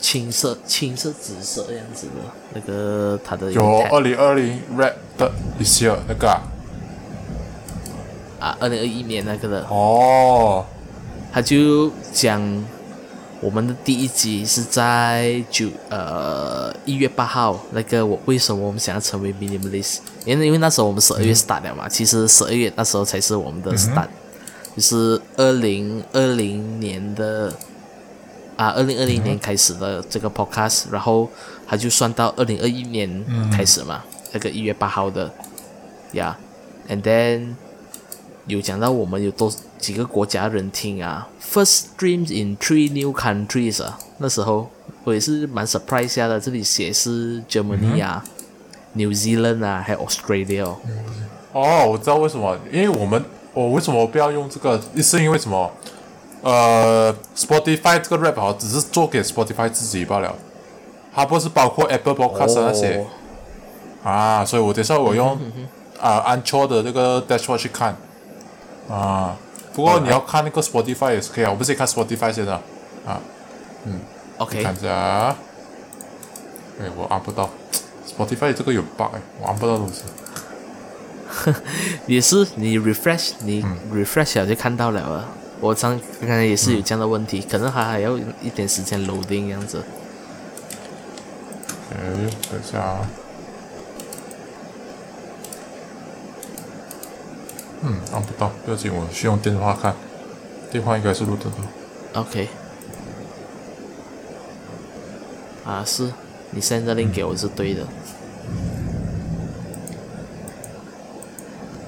青色、青色、紫色这样子的那个它的有二零二零 rap 的一些那个啊。啊，二零二一年那个的，哦，他就讲我们的第一集是在九呃一月八号，那个我为什么我们想要成为 minimalist？因为因为那时候我们十二月 start 了嘛，其实十二月那时候才是我们的 start，、就是二零二零年的啊，二零二零年开始的这个 podcast，然后它就算到二零二一年开始嘛，那个一月八号的呀、yeah,，and then 有讲到我们有多几个国家人听啊，first streams in three new countries 啊，那时候我也是蛮 surprise 下的，这里写是 Germany 啊、New Zealand 啊，还有 Australia 哦。哦，我知道为什么，因为我们我为什么不要用这个，是因为什么？呃，Spotify 这个 rap 好，只是做给 Spotify 自己罢了，它不是包括 Apple Podcast 那些、哦啊，所以我等下我用啊安卓的那个 dashboard 去看啊。不过你要看那个 Spotify 也是可以啊，我们先看 Spotify 先的啊，嗯 OK，看一下啊。哎，我按不到 Spotify 这个有 bug，哎我按不到东西。也是你 refresh 你 refresh 了就看到了啊。我刚刚才也是有这样的问题，可能还还要一点时间 loading 这样子。哎，等下啊。嗯，按不到，不要紧，我是用电话看，电话应该是录得到。OK，啊，是你 send 的 link 给我是对的。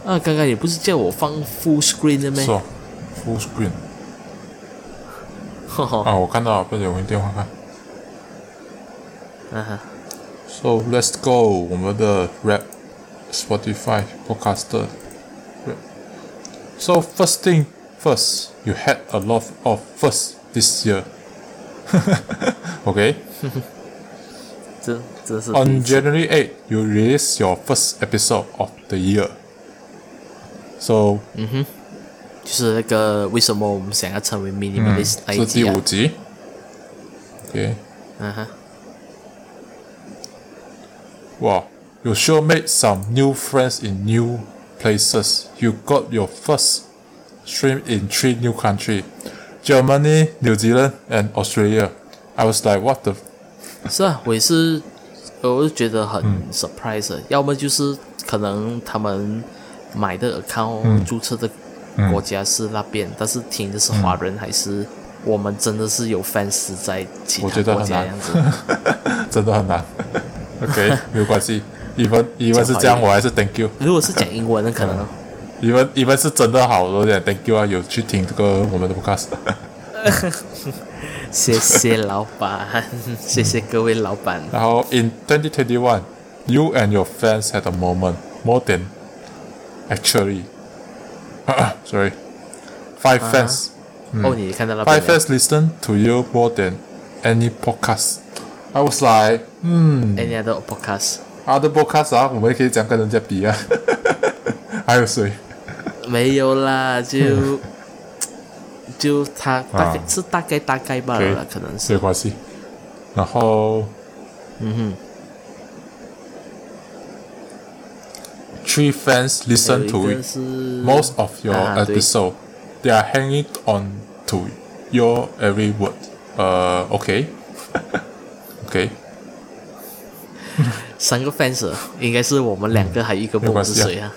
啊，刚刚你不是叫我放 full screen 的吗是？哦 ，full screen 呵呵，啊，我看到了，不要紧，我用电话看。嗯哼 So let's go，我们的 rap Spotify podcaster rap. So first thing first, you had a lot of first this year. okay. 这这是第一 On 次 January 8, you release your first episode of the year. So 就是那个为什么我们想要成为 minimalist 那一是集啊第五？集。Okay. 嗯哼， Wow, you sure made some new friends in new places. You got your first stream in three new countries Germany, New Zealand, and Australia. I was like, what the? 是啊，我也是，我就觉得很 surprise，的、要么就是可能他们买的 account、注册的 国家是那边，但是听的是华人，还是我们真的是有 fans 在其我他国家样子？真的很难。OK，没有关系。even even 是这样，我还是 thank you。如果是讲英文的，可能 even even 是真的好，多点 thank you 啊，有去听这个我们的 podcast。谢谢老板，谢谢各位老板。然后 in 2021, you and your fans had a moment more than actually. sorry, five fans. 哦，你看到那 Five 边了 fans listen to you more than any podcast. I was like, any other podcast？ other podcast 啊，我们可以这样跟人家比啊。还有谁？没有啦，就、就他大概、啊是大概大概罢了啦，可能没是关系。然后嗯 three fans 哼， listen 有 to 一个是 most of your 啊对 episode. They are hanging on to your every word. 呃、OK，OK，三个 fans，应该是我们两个，还有一个不知没关系啊谁啊。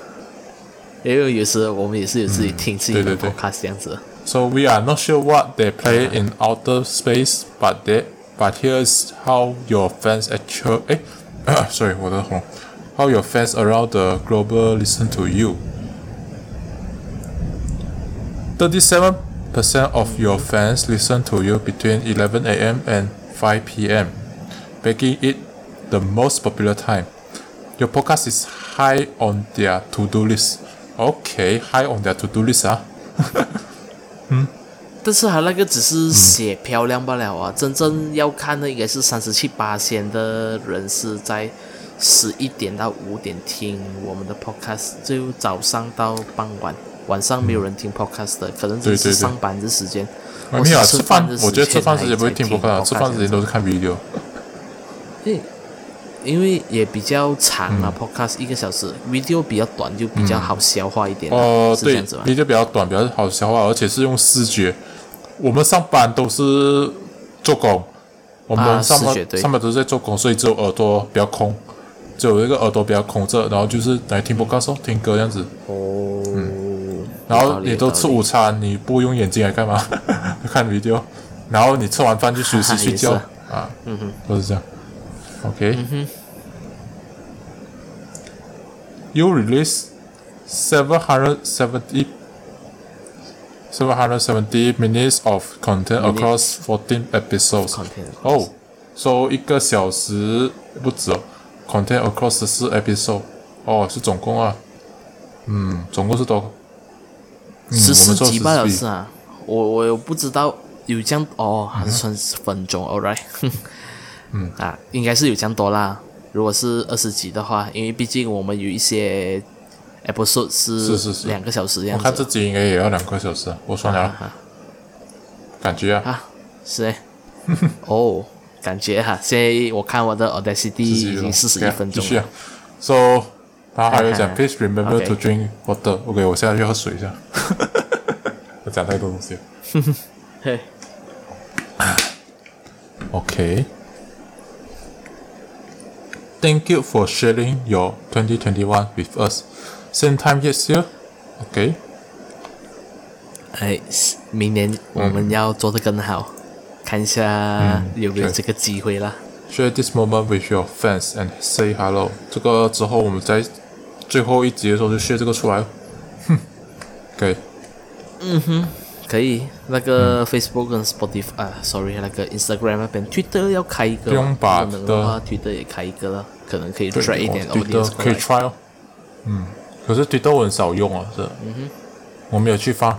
因为有时候我们也是有自己听自己的对对对 podcast 这样子。 So we are not sure what they play in outer space, but they, but here's how your fans actually, 哎 sorry, 我的喉咙 how your fans around the global listen to you. Thirty-seven percent of your fans listen to you between 11 a.m. and 5 p.m., making it the most popular time. Your podcast is high on their to-do list. Okay, high on their to-do list 啊。但是他那个只是写漂亮罢了啊，真正要看的应该是三十七八线的人是在 十一点到五点听我们的 podcast，就早上到傍晚，晚上没有人听 podcast 的，可能只是上班的时间。没有啊，吃饭的，我觉得吃饭时间不会听 podcast，啊吃饭时间都是看 video。因为因为也比较长嗯啊、p o d c a s t 一个小时，video 比较短，就比较好消化一点、啊。哦，对？，video 比较短，比较好消化，而且是用视觉。我们上班都是做工，我啊们上是绝对面上班都是在做工，所以只有耳朵比较空，只有一个耳朵比较空着，然后就是来听播客说听歌这样子。哦，然后你都吃午餐，你不用眼睛来干嘛？看 video，然后你吃完饭就休息睡觉啊，嗯哼，都是这样。OK，嗯哼，You release seven hundred seventy seven hundred seventy minutes of content across fourteen episodes. content 哦，so 一个小时不止哦，content across 十四 episode，哦，是总共啊，嗯，总共是多？嗯十四集罢了14是啊，我我又不知道有这样哦，还是算是分钟，all right，嗯。啊，应该是有这样多啦。如果是二十集的话，因为毕竟我们有一些 episode 是是是两个小时这样子我看这集应该也要两个小时啊，我算了啊，啊。感觉啊，啊，是诶，哦，感觉哈，现在我看我的 Audacity 已经四十一分钟了继续啊。So，然后还有讲哈哈，Please remember OK to drink water。OK，我现在去喝水一下。我讲太多东西了。嘿， OK。Thank you for sharing your 2021 with us. Same time next year. OK。哎，明年我们要做得更好， 看一下有没有这个机会啦。Share this moment with your fans and say hello。这个之后我们在最后一集的时候就 share 这个出来。哼，可以。嗯哼可以，那个 Facebook 跟 Spotify 啊，sorry，那个 Instagram 那边，Twitter 要开一个，不用把如果能的话，Twitter 也开一个了，可能可以，try 一点哦 Twitter 可以 try 哦。嗯，可是 Twitter 我很少用啊，是。嗯哼。我没有去发，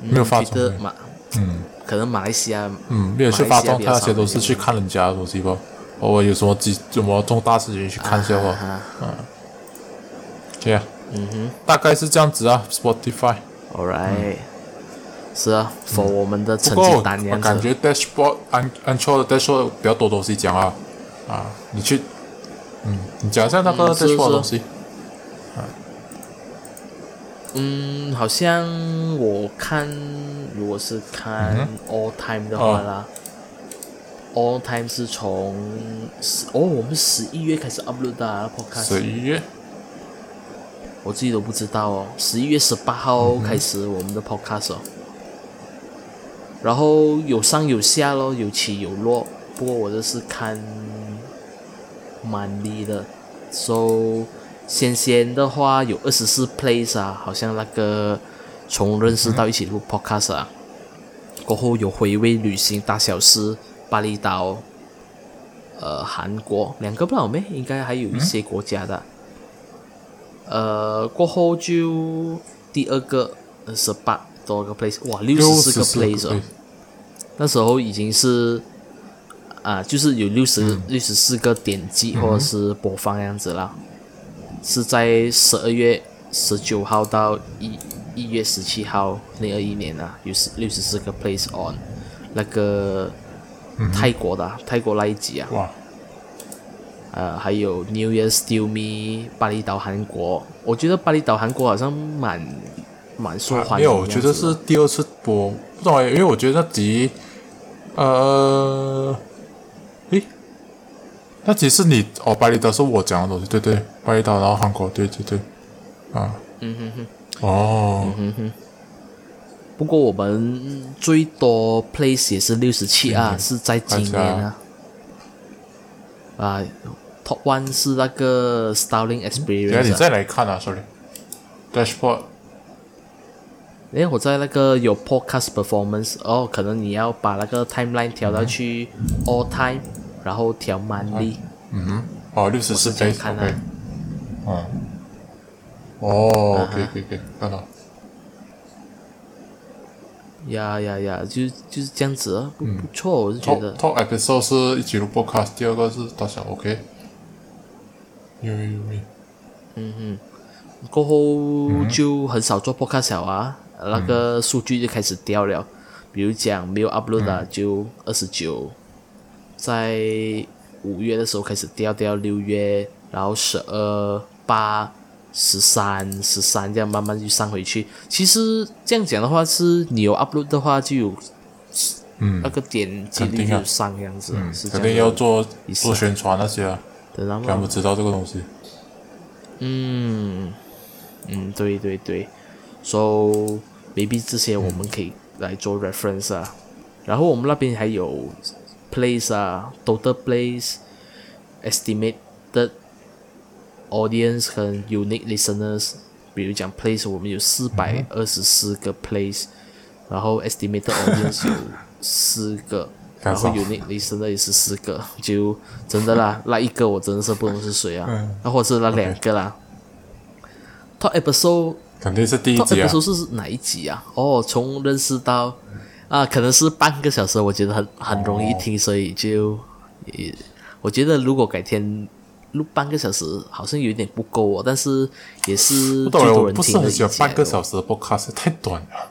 没有发什么 Twitter 马，嗯，可能马来西亚，嗯，没有去发动态，那些都是去看人家的东西吧。偶尔有什么几什么重大事情去看一下吧。啊这样，嗯哼，大概是这样子啊。Spotify，，All right，是啊，for 我们的成绩单这样子，我感觉 Dashboard 安安卓的 Dashboard 比较多东西讲啊啊，你去，嗯，你讲一下那个 Dashboard 的东西。嗯，好像我看，如果是看 all time 的话啦、a l l time 是从十哦，我们十一月开始 upload 的、啊、podcast，十一月，我自己都不知道哦，十一月十八号开始我们的 podcast 哦，然后有上有下咯，有起有落。不过我这是看蛮力的，so 先先的话有二十四 plays 啊，好像那个从认识到一起录 podcast 啊，过后有回味旅行大小事，巴厘岛，呃，韩国两个不知道没，应该还有一些国家的。呃，过后就第二个二十八多个 place，哇，六六十四个 place 哦，那时候已经是啊，就是有六十六十四个点击或者是播放样子啦，是在十二月十九号到一一月十七号那二一年啊，有十六十四个 place on 那个泰国的啊、泰国那一集啊，哇，呃，还有 New Year Still Me 巴厘岛韩国，我觉得巴厘岛韩国好像蛮蛮受欢迎的没有，我觉得是第二次播，不知道，因为我觉得那集，呃，诶，那集是你哦，巴厘岛是我讲的东西，对对，巴厘岛，然后韩国，对对对，啊，嗯哼哼，哦，嗯哼哼不过我们最多 place 也是六十七啊，是在今年啊。啊，Top One 是那个 Styling Experience 你啊。再来看啊，sorry，dashboard，诶，我在那个有 Podcast Performance 哦，可能你要把那个 Timeline 调到去 All Time，然后调 Monthly。嗯哼，哦，六十四这样 face，看啊。哦，可以可以可以，看到，呀呀呀，就就是这样子啊，不不错，我是觉得。top episode 是一起录 podcast，第二个是大小 OK，有有有有。过后就很少做 podcast 了啊，那个数据就开始掉了。比如讲没有 upload 啊，就二十九，在五月的时候开始掉掉，六月，然后十二、八、十三、十三这样慢慢就上回去。其实这样讲的话，是你有 upload 的话，就有嗯。那个点击率就上这样子，是这肯定要做做宣传那些啊，让他们知道这个东西。嗯，嗯，对对对，so maybe 这些我们可以来做 reference 啊，然后我们那边还有 place 啊，total place estimated audience 和 unique listeners，比如讲 place 我们有四百二十四个 place，然后 estimated audience 有四个。然后 unique listener 也是四个，就真的啦，那一个我真的是不懂是谁啊，嗯那或者是那两个啦。Top episode 肯定是第一 Top 集啊，episode 是哪一集啊？哦，从认识到啊，可能是半个小时，我觉得很很容易听，所以就也我觉得如果改天录半个小时，好像有点不够哦，但是也是最不懂欸，多人听的我不是很喜欢半个小时的 podcast，太短了。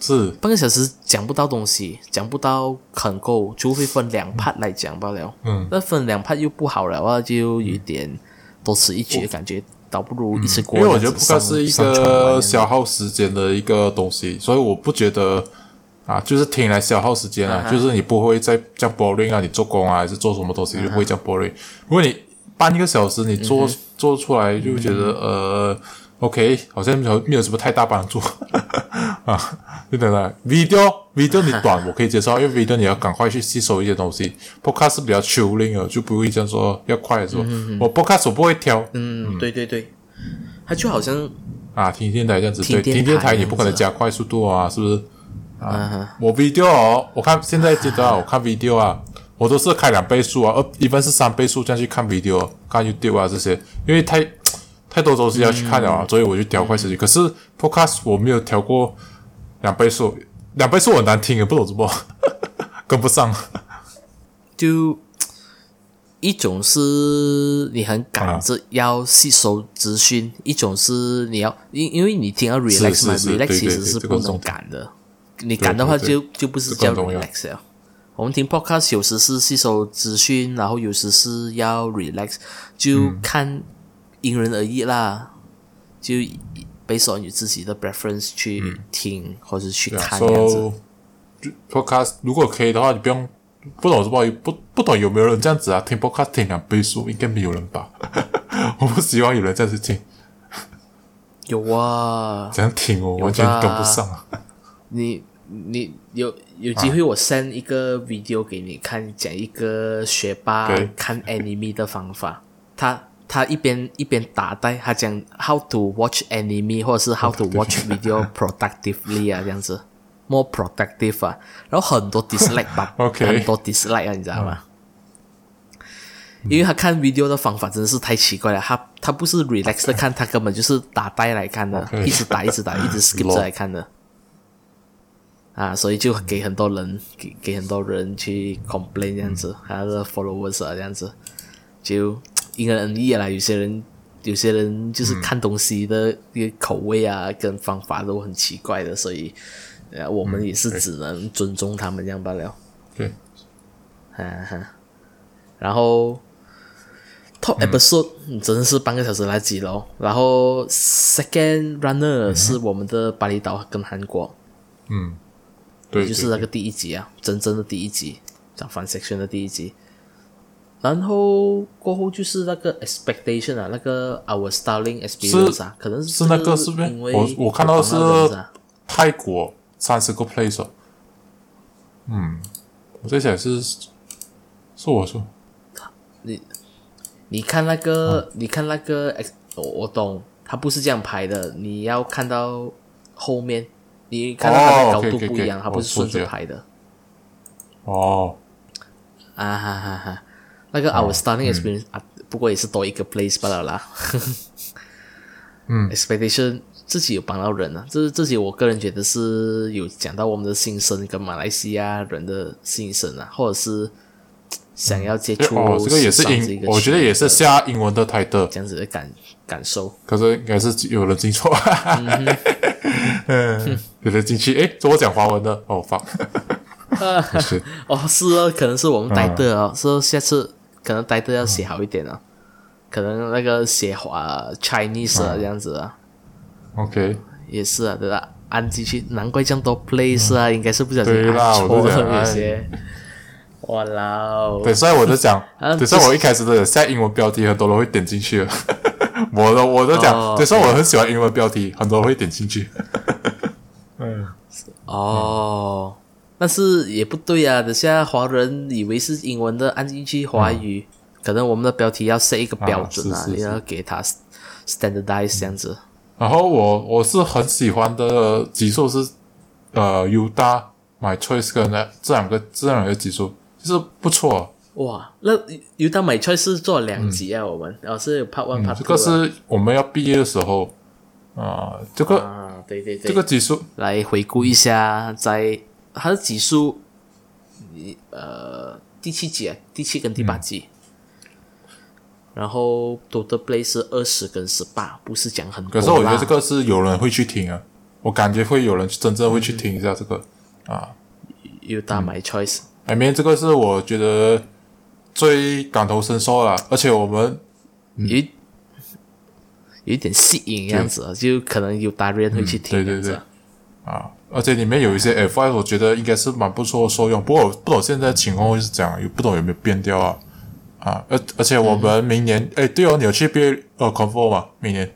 是半个小时讲不到东西，讲不到很够，除非分两 part 来讲罢了。嗯，那分两 part 又不好了啊，就有点多此一举的感觉，倒不如一次过因为我觉得 podcast 是一个消耗时间的一个东西，所以我不觉得啊，就是听来消耗时间啊，就是你不会再这样 boring 啊，你做工啊还是做什么东西就不会这样 boring。如果你半个小时你做、做出来，就觉得呃，OK，好像没有没有什么太大帮助。啊。就等等，video video 你短我可以接受，因为 video 你要赶快去吸收一些东西，podcast 是比较 chilling 的，就不会这样说要快的时候，我 podcast 我不会挑，嗯，对对对，它就好像啊，听电台这样子，对，听电台台这样子你不可能加快速度啊，是不是？啊哈，我 video 哦，我看现在阶段我看 video 啊，我都是开两倍速啊，呃，一般是三倍速这样去看 video，看 YouTube 啊这些，因为太太多东西要去看了啊，所以我就调快时间。可是 podcast 我没有调过两倍速，两倍速很难听，也不懂怎么 跟不上。就一种是你很赶着要吸收资讯，一种是你要因因为你听到 relax 嘛，relax 其实是不能赶的，你赶的话对就就不是叫 relax 了。我们听 podcast 有时是吸收资讯，然后有时是要 relax，就嗯看因人而异啦。就 based on 你自己的 preference 去听、或者去看这样子。，so podcast 如果可以的话，你不用不懂什么不不懂有没有人这样子啊？听 podcast 听两倍速，应该没有人吧？我不希望有人这样子听，有啊，这样听我完全跟不上啊。你你有有机会，我 send 一个 video 给你看，讲一个学霸看 anime 的方法。他他一边一边打带，他讲 how to watch anime 或者是 how to watch video productively 啊，这样子，more productive 啊。然后很多 dislike 吧 OK 很多 dislike 啊，你知道吗？因为他看 video 的方法真的是太奇怪了，他他不是 relax 的看，他根本就是打带来看的一直打一直打，一直 skip 着来看的。啊，所以就给很多人给给很多人去 complain 这样子，他的 followers 啊这样子，就因人而异啦。有些人有些人就是看东西的一个口味啊跟方法都很奇怪的，所以呃我们也是只能尊重他们这样罢了。对，哈哈，然后 top episode、嗯、真的是半个小时来挤咯。然后 second runner 是我们的巴厘岛跟韩国，嗯，对，对就是那个第一集啊，真正的第一集，讲 fan section 的第一集。然后过后就是那个 expectation 啊，那个 our starling experience 啊，可能是那个是不是？我我看到有是泰国三十个 place 哦。嗯，我在想是是我说。你你看那嗯。个，你看那个我我懂，他不是这样拍的，你要看到后面，你看到它的哦高度不一样，它不是顺着拍的。哦，啊哈哈哈。那个哦 our starting experience、啊，不过也是多一个 place 罢了啦。嗯，expectation 自己有帮到人啊，这自己我个人觉得是有讲到我们的心声跟马来西亚人的心声啊，或者是想要接触哦，这个也是英，个我觉得也是圈下英文的台的，这样子的感感受。可是应该是有人进错，嗯，有人进去，诶，这我讲华文的，哦，放，哦，是哦，可能是我们带的嗯。哦，是、下次可能带的要写好一点啊，可能那个写华 Chinese 啊、这样子啊，OK，也是啊，对吧？按进去，难怪这样多 place 啊，应该是不小心对啦按错我就讲了有哎。些。哇啦！对，所以我就讲，啊对，所以 我一开始的下英文标题，很多人会点进去了。我都我都讲，哦对，所以我很喜欢英文标题，很多人会点进去。嗯，哦，但是也不对啊，等下华人以为是英文的，按进去华语，可能我们的标题要 set 一个标准啊，啊是是是你要给它 standardize 这样子。然后我我是很喜欢的集数是呃 Uda My Choice 跟那这两个这两个集数，就是不错。哇，那有当买 choice 是做了两集啊，我们然后是有 part one、这个啊是我们要毕业的时候啊、这个、啊，对对对，这个指数来回顾一下，在它的指数，呃，第七集啊，第七跟第八集，然后 total play 是二十跟十八，不是讲很多。可是我觉得这个是有人会去听啊，我感觉会有人真正会去听一下这个、啊。有大买 choice，I mean 这个是我觉得最感同身受了，而且我们有一有一点吸引这样子啊，就可能有达人会去听对对对啊。啊，而且里面有一些 F I，我觉得应该是蛮不错的受用。不过我不懂现在情况会是怎样，也不懂有没有变掉啊啊！而而且我们明年，哎、对哦，你有去毕呃 Convo 吗？明年，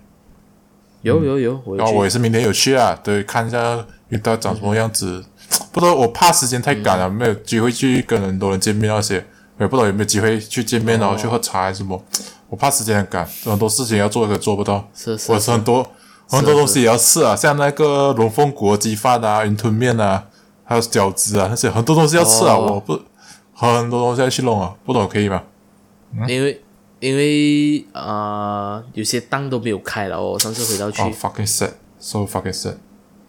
有有有，我有然后我也是明年有去啊，对，看一下遇到长什么样子。不知道我怕时间太赶了，没有机会去跟很多人见面那些，我也不知道有没有机会去见面，然后去喝茶还是什么。我怕时间很赶，很多事情要做，可做不到。是是我是很多很多东西也要试啊，像那个龙凤国鸡饭啊、云吞面啊，还有饺子啊那些很多东西要吃啊，哦我不很多东西要去弄啊，不懂可以吗？因为因为啊、呃有些档都没有开了哦。上次回到去，哦、fucking sad，so fucking sad。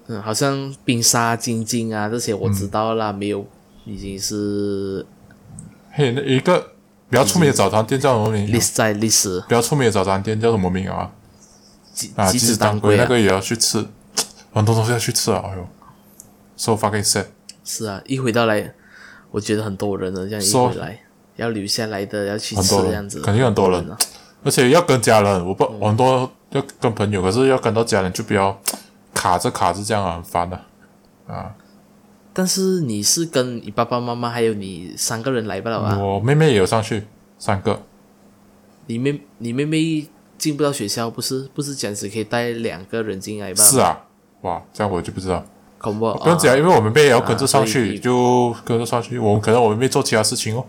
嗯，好像冰沙晶晶啊这些我知道啦，没有已经是嘿，那一个比较出名的早餐店叫什么名？list 在历史比较出名的早餐店叫什么名啊？啊，鸡鸡子子当归啊，那个也要去吃，很多东西要去吃啊！哎呦，so fucking sad。是啊，一回到来，我觉得很多人呢，这样一回来要留下来的要去吃这样子，肯定很多人啊。而且要跟家人，我不很多要跟朋友，可是要跟到家人就比较卡着卡着这样啊，很烦的、啊。但是你是跟你爸爸妈妈还有你三个人来不了啊？我妹妹也有上去，三个。你妹你妹妹进不到学校，不是不是讲只可以带两个人进来吧？是啊，哇，这样我就不知道。恐怖不用讲，因为我们妹也要跟着上去，就跟着上去。我们可能我们妹做其他事情哦，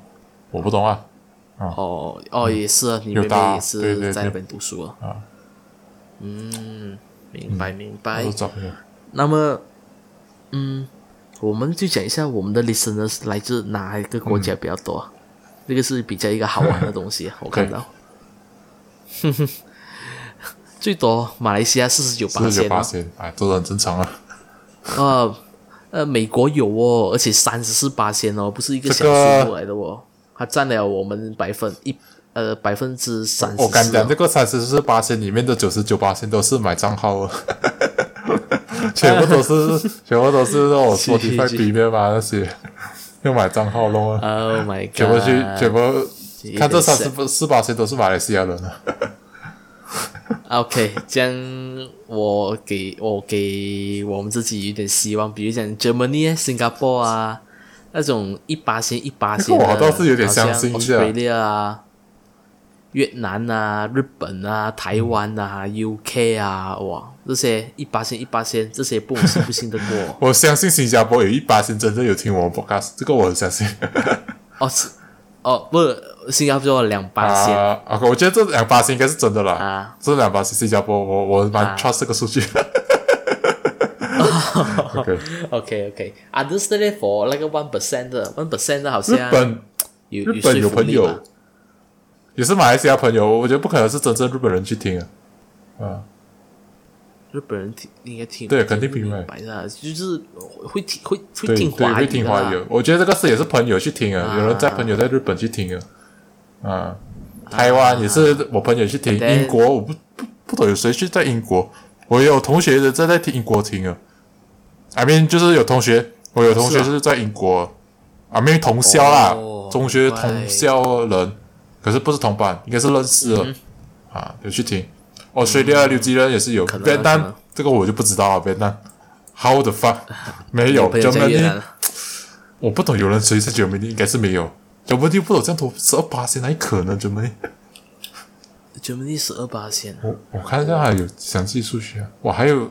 我不懂啊。哦哦，也是啊，你妹妹也是在那边读书啊。啊嗯，明白明白。那么，嗯，我们就讲一下我们的 listeners 来自哪一个国家比较多啊？这个是比较一个好玩的东西啊，我看到。哼哼，最多马来西亚四十九八千哦，八千，哎，这是很正常啊。呃呃，美国有哦，而且三十四八千哦，不是一个小这个数目来的哦，它占了我们百分一呃百分之三十。哦我敢讲，这个三十四八千里面的九十九八千都是买账号的，全部都是 全部都是那种去 Spotify 去里面嘛那些，要买账号弄啊，Oh my god！全部去全部看这三十四八千都是马来西亚人啊。OK，这样我给我给我们自己有点希望，比如讲 Germany 啊、新加坡啊那种一八线一八线的，我倒是有点相信一下 Australia 啊、越南啊、日本啊、台湾啊、UK 啊，哇，这些一八线一八线，这些不懂信不信得过？我相信新加坡有一八千真正有听我们 podcast，这个我很相信。哦，是哦，不是新加坡两八线啊，OK，我觉得这两八千应该是真的啦。啊这两八千新加坡，我我蛮啊 trust 这个数据。OK，OK OK，others 呢 for 那个 one percent 的 one percent 的好像日本有日本有朋友，也是马来西亚朋友，我觉得不可能是真正日本人去听啊。啊，日本人听应该听对肯定明白白的，就是会听会会听华语会听华语。我觉得这个事也是朋友去听啊，啊有人在朋友在日本去听啊。啊，台湾也是我朋友去听，英国我不不不懂有谁去在英国，我有同学的在在听英国听啊。I mean 就是有同学，我有同学是在英国，I mean 同校啦，哦中学同校人，可是不是同班，应该是认识了、啊，有去听。Australia、纽西兰也是有，嗯可能啊越南可能这个我就不知道了，越南 How the fuck？没有 Germany，我不懂有人谁是 Germany，应该是没有。Germany 不懂这样多十二八千，哪里可能 Germany？Germany 十二八线，我我看一下还有详细数据啊，我还有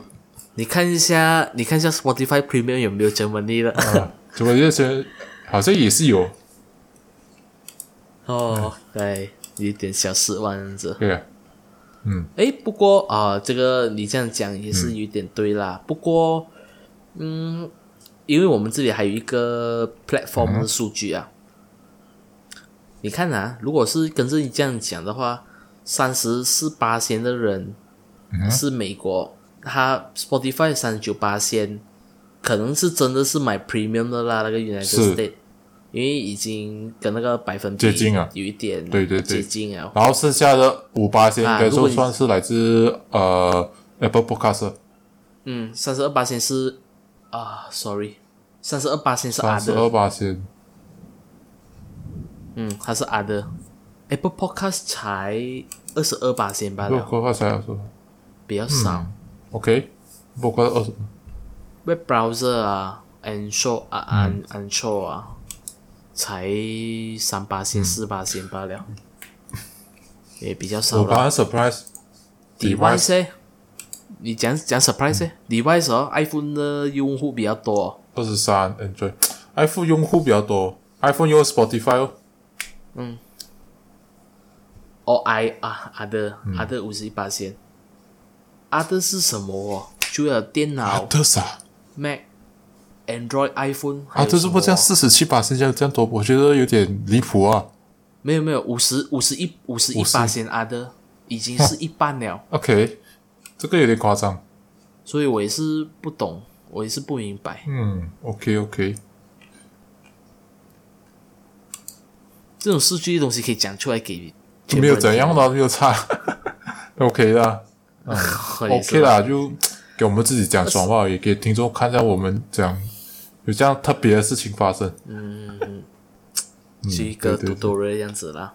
你看一下，你看一下 Spotify Premium 有没有 Germany 的？啊，怎么这些好像也是有，哦，对，有点小失望这样子。对啊，诶，不过啊、这个你这样讲也是有点对啦。不过，嗯，因为我们这里还有一个 platform 的数据啊，你看啊，如果是跟着你这样讲的话，三十四八仙的人是美国，他 Spotify 三十九八仙，可能是真的是买 premium 的啦，那个 United 是。States，因为已经跟那个百分比接近啊。有一点对对对。接近啊。然后剩下的五八线应该啊如果你说算是来自呃 Apple Podcast 嗯，三十二八线是啊，sorry，三十二八线是三十二，八线，嗯，它是 other。Apple Podcast 才二十二八线罢不了，过话才要说比较少。OK，不过二十 Web browser 啊，Anchor 啊，An Anchor 啊，才三八线、四八线罢了，也比较少了。我刚刚 surprise Device，呢你讲讲 surprise 呢 Device 哦，iPhone 的用户比较多哦、二十三 Android iPhone 用户比较多，iPhone 用 Spotify 哦，哦，i 啊，other other 五十一八线，other 是什么哦？除了电脑、这啥？Mac、Android、iPhone，啊，有这是不是这样四十七八现在这样多？我觉得有点离谱啊。没有没有，五十五十一五十一八线 other 已经是一半了，OK，这个有点夸张。所以我也是不懂，我也是不明白，嗯，OK OK，这种数据的东西可以讲出来给就没有怎样的，没有差，OK 的，OK 啦，啦，就给我们自己讲爽话，也给听众看一下我们讲有这样特别的事情发生。嗯是一个对对读读的样子啦，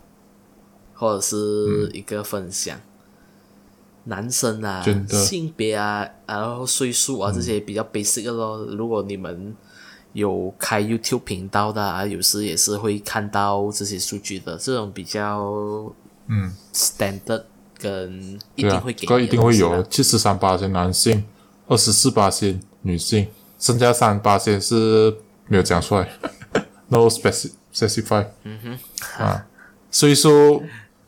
或者是一个分享。男生啊性别啊，然后岁数啊，这些比较 basic 的咯。如果你们有开 YouTube 频道的啊，有时也是会看到这些数据的。这种比较嗯，standard 跟一定会给这个一定会有七十三八线男性，二十四八线女性，剩下三八线是没有讲出来，no specif specify。嗯哼，啊，岁数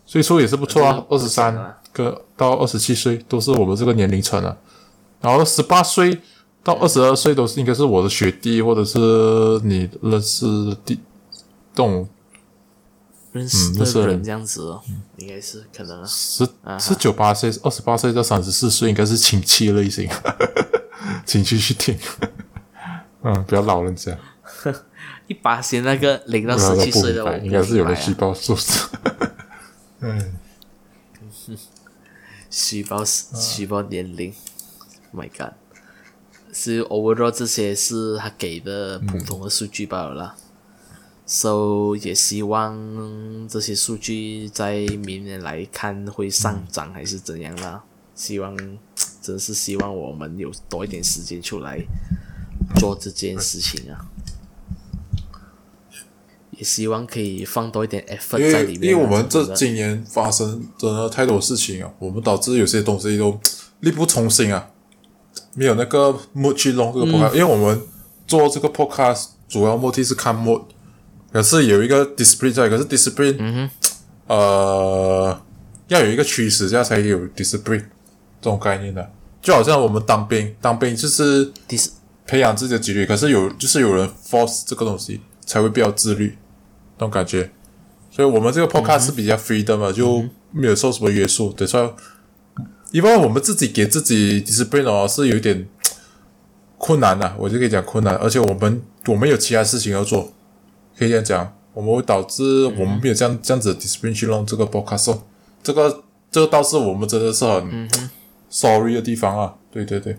岁数也是不错啊，二十三个到二十七岁都是我们这个年龄层啊，然后十八岁到二十二岁都是应该是我的学弟或者是你认识的弟这种认识的人这样子哦，应该是可能啊。十十九八岁、二十八岁到三十四岁，应该是亲戚类型，请继续听。嗯，不要老人家，一八线那个零到十七岁的应该是有人不明白啊虚报数字。嗯，虚报虚报年龄，Oh，My God，是 overall 这些是他给的普通的数据罢了啦。So 也希望这些数据在明年来看会上涨还是怎样啦？希望真是希望我们有多一点时间出来做这件事情啊。也希望可以放多一点 effort 在里面因为我们这今年发生真的太多事情啊，我们导致有些东西都力不从心啊，没有那个 mood 去弄这个 podcast，、因为我们做这个 podcast 主要目的是看 mood，可是有一个 discipline 在，可是 discipline，、呃，要有一个趋势，这样才有 discipline 这种概念的。就好像我们当兵，当兵就是第四培养自己的纪律，可是有就是有人 force 这个东西，才会比较自律，那种感觉。所以我们这个 podcast 是比较 free 的嘛，就没有受什么约束。等于说，因为我们自己给自己 discipline 哦，是有一点困难的、我就可以讲困难。而且我们我们有其他事情要做，可以这样讲，我们会导致我们没有这样、这样子的 discipline 去弄这个 podcast 哦。这个这个倒是我们真的是很 sorry 的地方啊。对对对。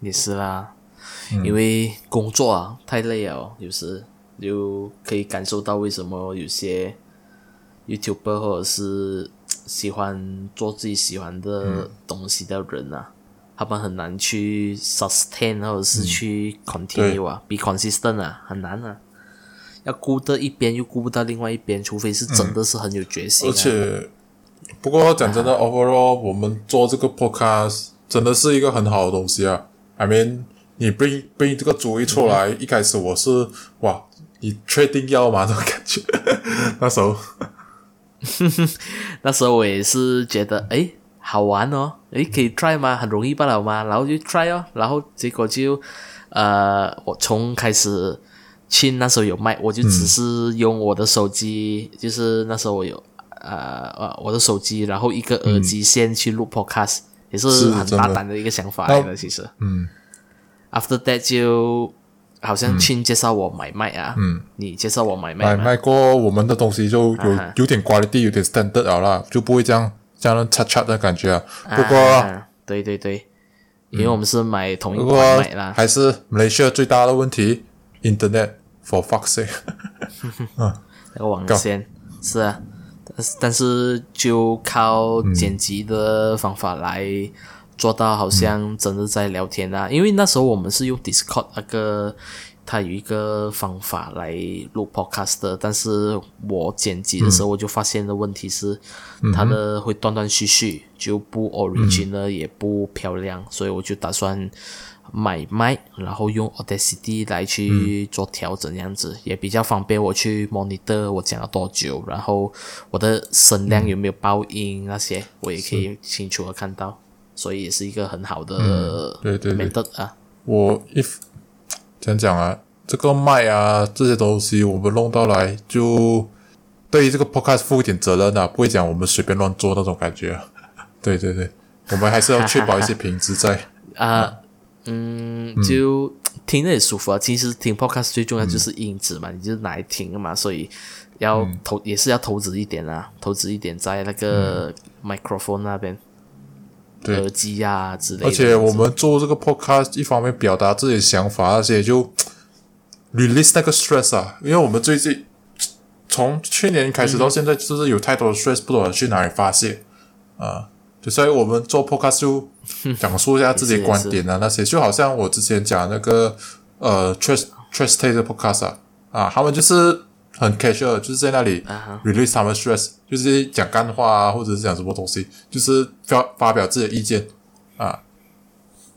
也是啦，因为工作啊太累了，有时就可以感受到为什么有些 YouTuber 或者是喜欢做自己喜欢的东西的人啊，他们很难去 sustain 或者是去 continue 啊、be consistent 啊，很难啊。要顾得一边又顾不到另外一边，除非是真的是很有决心、啊。而且，不过讲真的、o v e r a l l 我们做这个 podcast 真的是一个很好的东西啊。I mean，你 bring bring 这个主意出来，一开始我是哇，你确定要吗？这种感觉，那时候 那时候我也是觉得，诶，好玩哦，诶，可以 try 吗？很容易罢了嘛，然后就 try 哦，然后结果就，呃，我从开始去那时候有卖，我就只是用我的手机，就是那时候我有，呃呃，我的手机，然后一个耳机线去录 podcast，、也是很大胆的一个想法来的，其实。嗯。After that 就好像亲介绍我买卖啊，嗯，你介绍我买卖买，卖过我们的东西就有、啊有点 quality，有点 standard 了啦，就不会这样这样擦擦的感觉啊。不过、啊对对对，因为我们是买同一不款过买啦，还是马来西亚最大的问题，Internet for fuck's sake。那个网线是啊，但是就靠剪辑的方法来做到，好像真的在聊天啊。因为那时候我们是用 Discord 那个，它有一个方法来录 podcast 的，但是我剪辑的时候我就发现的问题是，它的会断断续续，就不 original 也不漂亮，所以我就打算。买卖，然后用 Audacity 来去做调整，这样子、也比较方便我去 monitor 我讲了多久，然后我的声量有没有爆音那些，我也可以清楚的看到，所以也是一个很好的对对对 method 啊。我 if 讲讲啊，这个麦啊这些东西我们弄到来，就对于这个 podcast 负一点责任啊，不会讲我们随便乱做那种感觉、啊。对对对，我们还是要确保一些品质在。啊，嗯，就听着也舒服啊。其实听 podcast 最重要就是音质嘛，你就拿来听嘛，所以要投、也是要投资一点啊，投资一点在那个 microphone 那边，对耳机啊之类的。而且我们做这个 podcast，一方面表达自己的想法，而且就 release 那个 stress 啊，因为我们最近从去年开始到现在，就是有太多的 stress，不懂得去哪里发泄啊。就所以我们做 podcast 就讲述一下自己的观点啊，那些就好像我之前讲那个呃 trust trust t a 的 podcast 啊，啊，他们就是很 casual，就是在那里啊 release 他们 stress，就是讲干话啊，或者是讲什么东西，就是发发表自己的意见啊，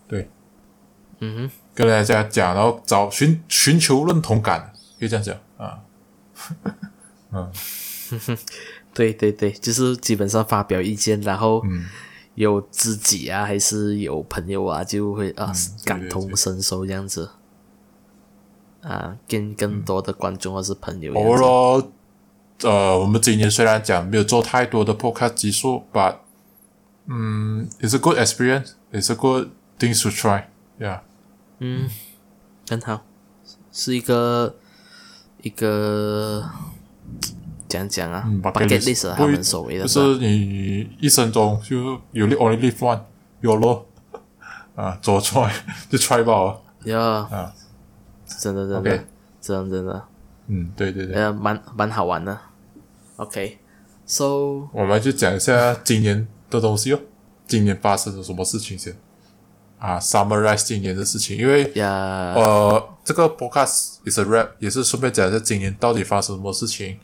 对，嗯哼，跟大家讲，然后找寻寻求认同感，可以这样讲啊。对对对，就是基本上发表意见，然后有知己啊，还是有朋友啊，就会啊感同身受这样子。啊，跟更多的观众或是朋友这样子。Overall，呃，我们今年虽然讲没有做太多的 podcast 集数，but 嗯，it's a good experience，it's a good things to try，yeah。嗯很好，是一个一个讲讲啊、嗯 bucket bucket list 啊，不会他们所谓的就是是你一生中就有 only live one，YOLO 啊，走出来就 try 吧哦。呀，啊。真的真的真的真的，嗯，对对对，呃，蛮蛮好玩的。OK，so、我们就讲一下今年的东西哦。今年发生了什么事情先？啊，summarize 今年的事情，因为呀，呃，这个 podcast is a rap，也是顺便讲一下今年到底发生什么事情，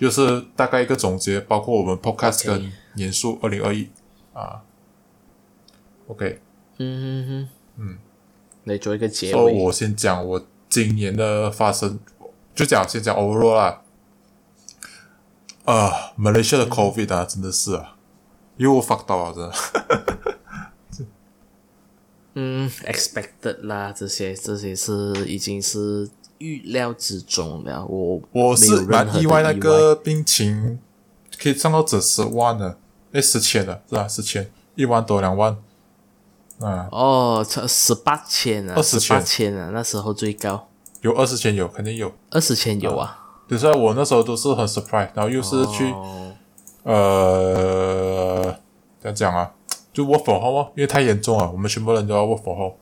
就是大概一个总结，包括我们 podcast 跟年数二零二一啊。OK，嗯哼哼，嗯，来做一个结尾。我先讲我今年的发生，就讲先讲 overall 啦。啊，马来西亚的 COVID 啊，真的是啊，又 fuck 到了，真的。嗯，expected 啦，这些这些是已经是预料之中了。我我是蛮意外，那意个病情可以上到这十万的，诶，十千的是吧？十千，一万多两万，啊，哦，差十八千啊，20十八千啊，那时候最高有二十千有，肯定有。二十千有啊。就是我那时候都是很 surprise，然后又是去、哦呃，怎样讲啊？就 work from home 哦，因为太严重了，我们全部人都要 work from home。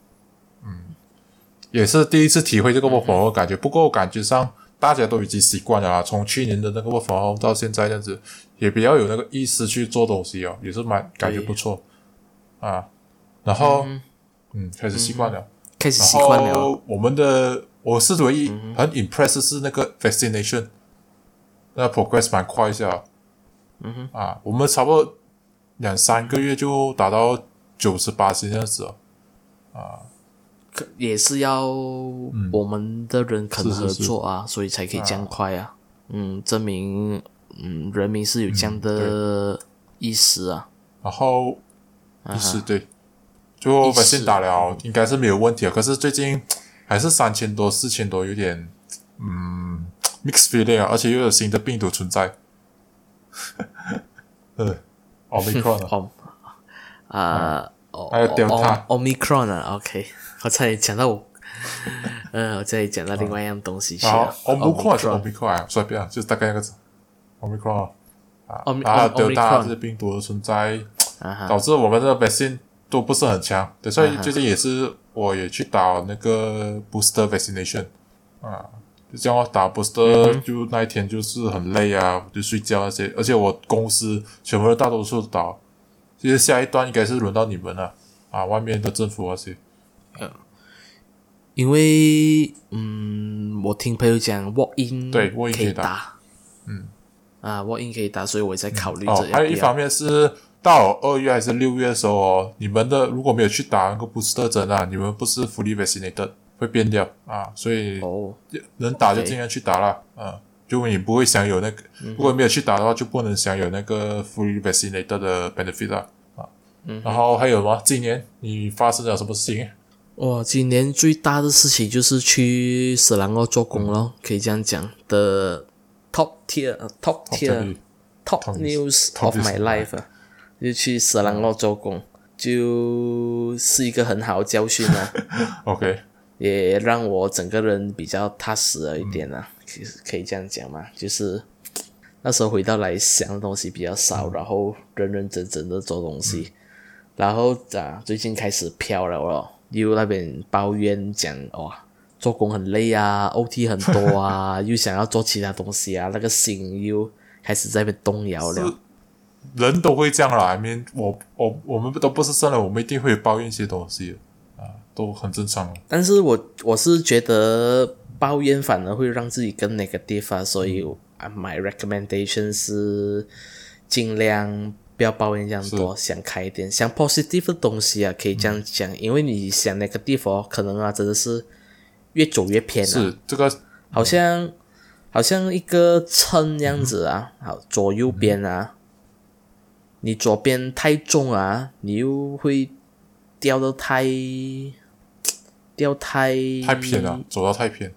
嗯，也是第一次体会这个 work from home 的感觉。不过我感觉上大家都已经习惯了啦，从去年的那个 work from home 到现在这样子，也比较有那个意识去做东西哦，也是蛮感觉不错啊。然然后嗯开始习惯了，开始习惯了。我们的我是唯一很 impress 是那个 vaccination，那 progress 蛮快一下。嗯哼啊，我们差不多两三个月就达到九十八这样子哦。可也是要我们的人肯合是是是作啊，所以才可以这样快啊。嗯，证明嗯人民是有这样的意识啊。然后意识对，就意识 vaccine 打了应该是没有问题啊。可是最近还是三千多、四千多，有点嗯 mixed feeling 啊，而且又有新的病毒存在。呃，omicron 啊 哦啊，哦还有 Delta 哦 Omicron 啊，OK，我差点讲到我，嗯，我这里讲到另外一样东西去然后了。omicron 还是 Omicron omicron 啊，随便啊，就是大概那个字，omicron。啊啊，Omi- 然后 Om- delta Omicron 这些病毒的存在，导致我们的 vaccine 都不是很强，对，所以最近也是我也去打那个 booster vaccination 啊，就这样打 booster，、就那一天就是很累啊，就睡觉那些，而且我公司全部的大多数打，其实下一段应该是轮到你们了啊，外面的政府那些，因为嗯，我听朋友讲 walk in 对，walk in 可以打。打，嗯，啊 walk in 可以打，所以我在考虑哦这，要不要。还有一方面是到二月还是六月的时候哦，你们的如果没有去打那个 booster 针啊，你们不是 fully vaccinated 会变掉啊，所以哦，能打就尽量去打啦，啊，就你不会享有那个，如果没有去打的话，就不能享有那个 fully vaccinated 的 benefit 啊。啊，然后还有吗？今年你发生了什么事情？哇，今年最大的事情就是去斯兰奥做工咯，可以这样讲的 top tier 呃 top tier Top top Top news of my life，啊就去斯兰奥做工，就是一个很好的教训啊。OK，也让我整个人比较踏实了一点啊，其实可以这样讲嘛，就是那时候回到来想的东西比较少，然后认认真真的做东西，然后啊最近开始飘了咯，又那边抱怨讲哇做工很累啊，OT 很多啊，又想要做其他东西啊，那个心又开始在那边动摇了。人都会这样啦。I mean，我我我们都不是圣人，我们一定会抱怨一些东西啊，都很正常。但是我我是觉得抱怨反而会让自己更 negative 啊，所以啊，my recommendation 是尽量不要抱怨这样多，想开一点，想 positive 的东西啊，可以这样讲，因为你想 negative 哦，可能啊真的是越走越偏啊，是这个好像好像一个秤这样子啊，好左右边啊，你左边太重啊，你又会掉到太掉太太偏了，走到太偏。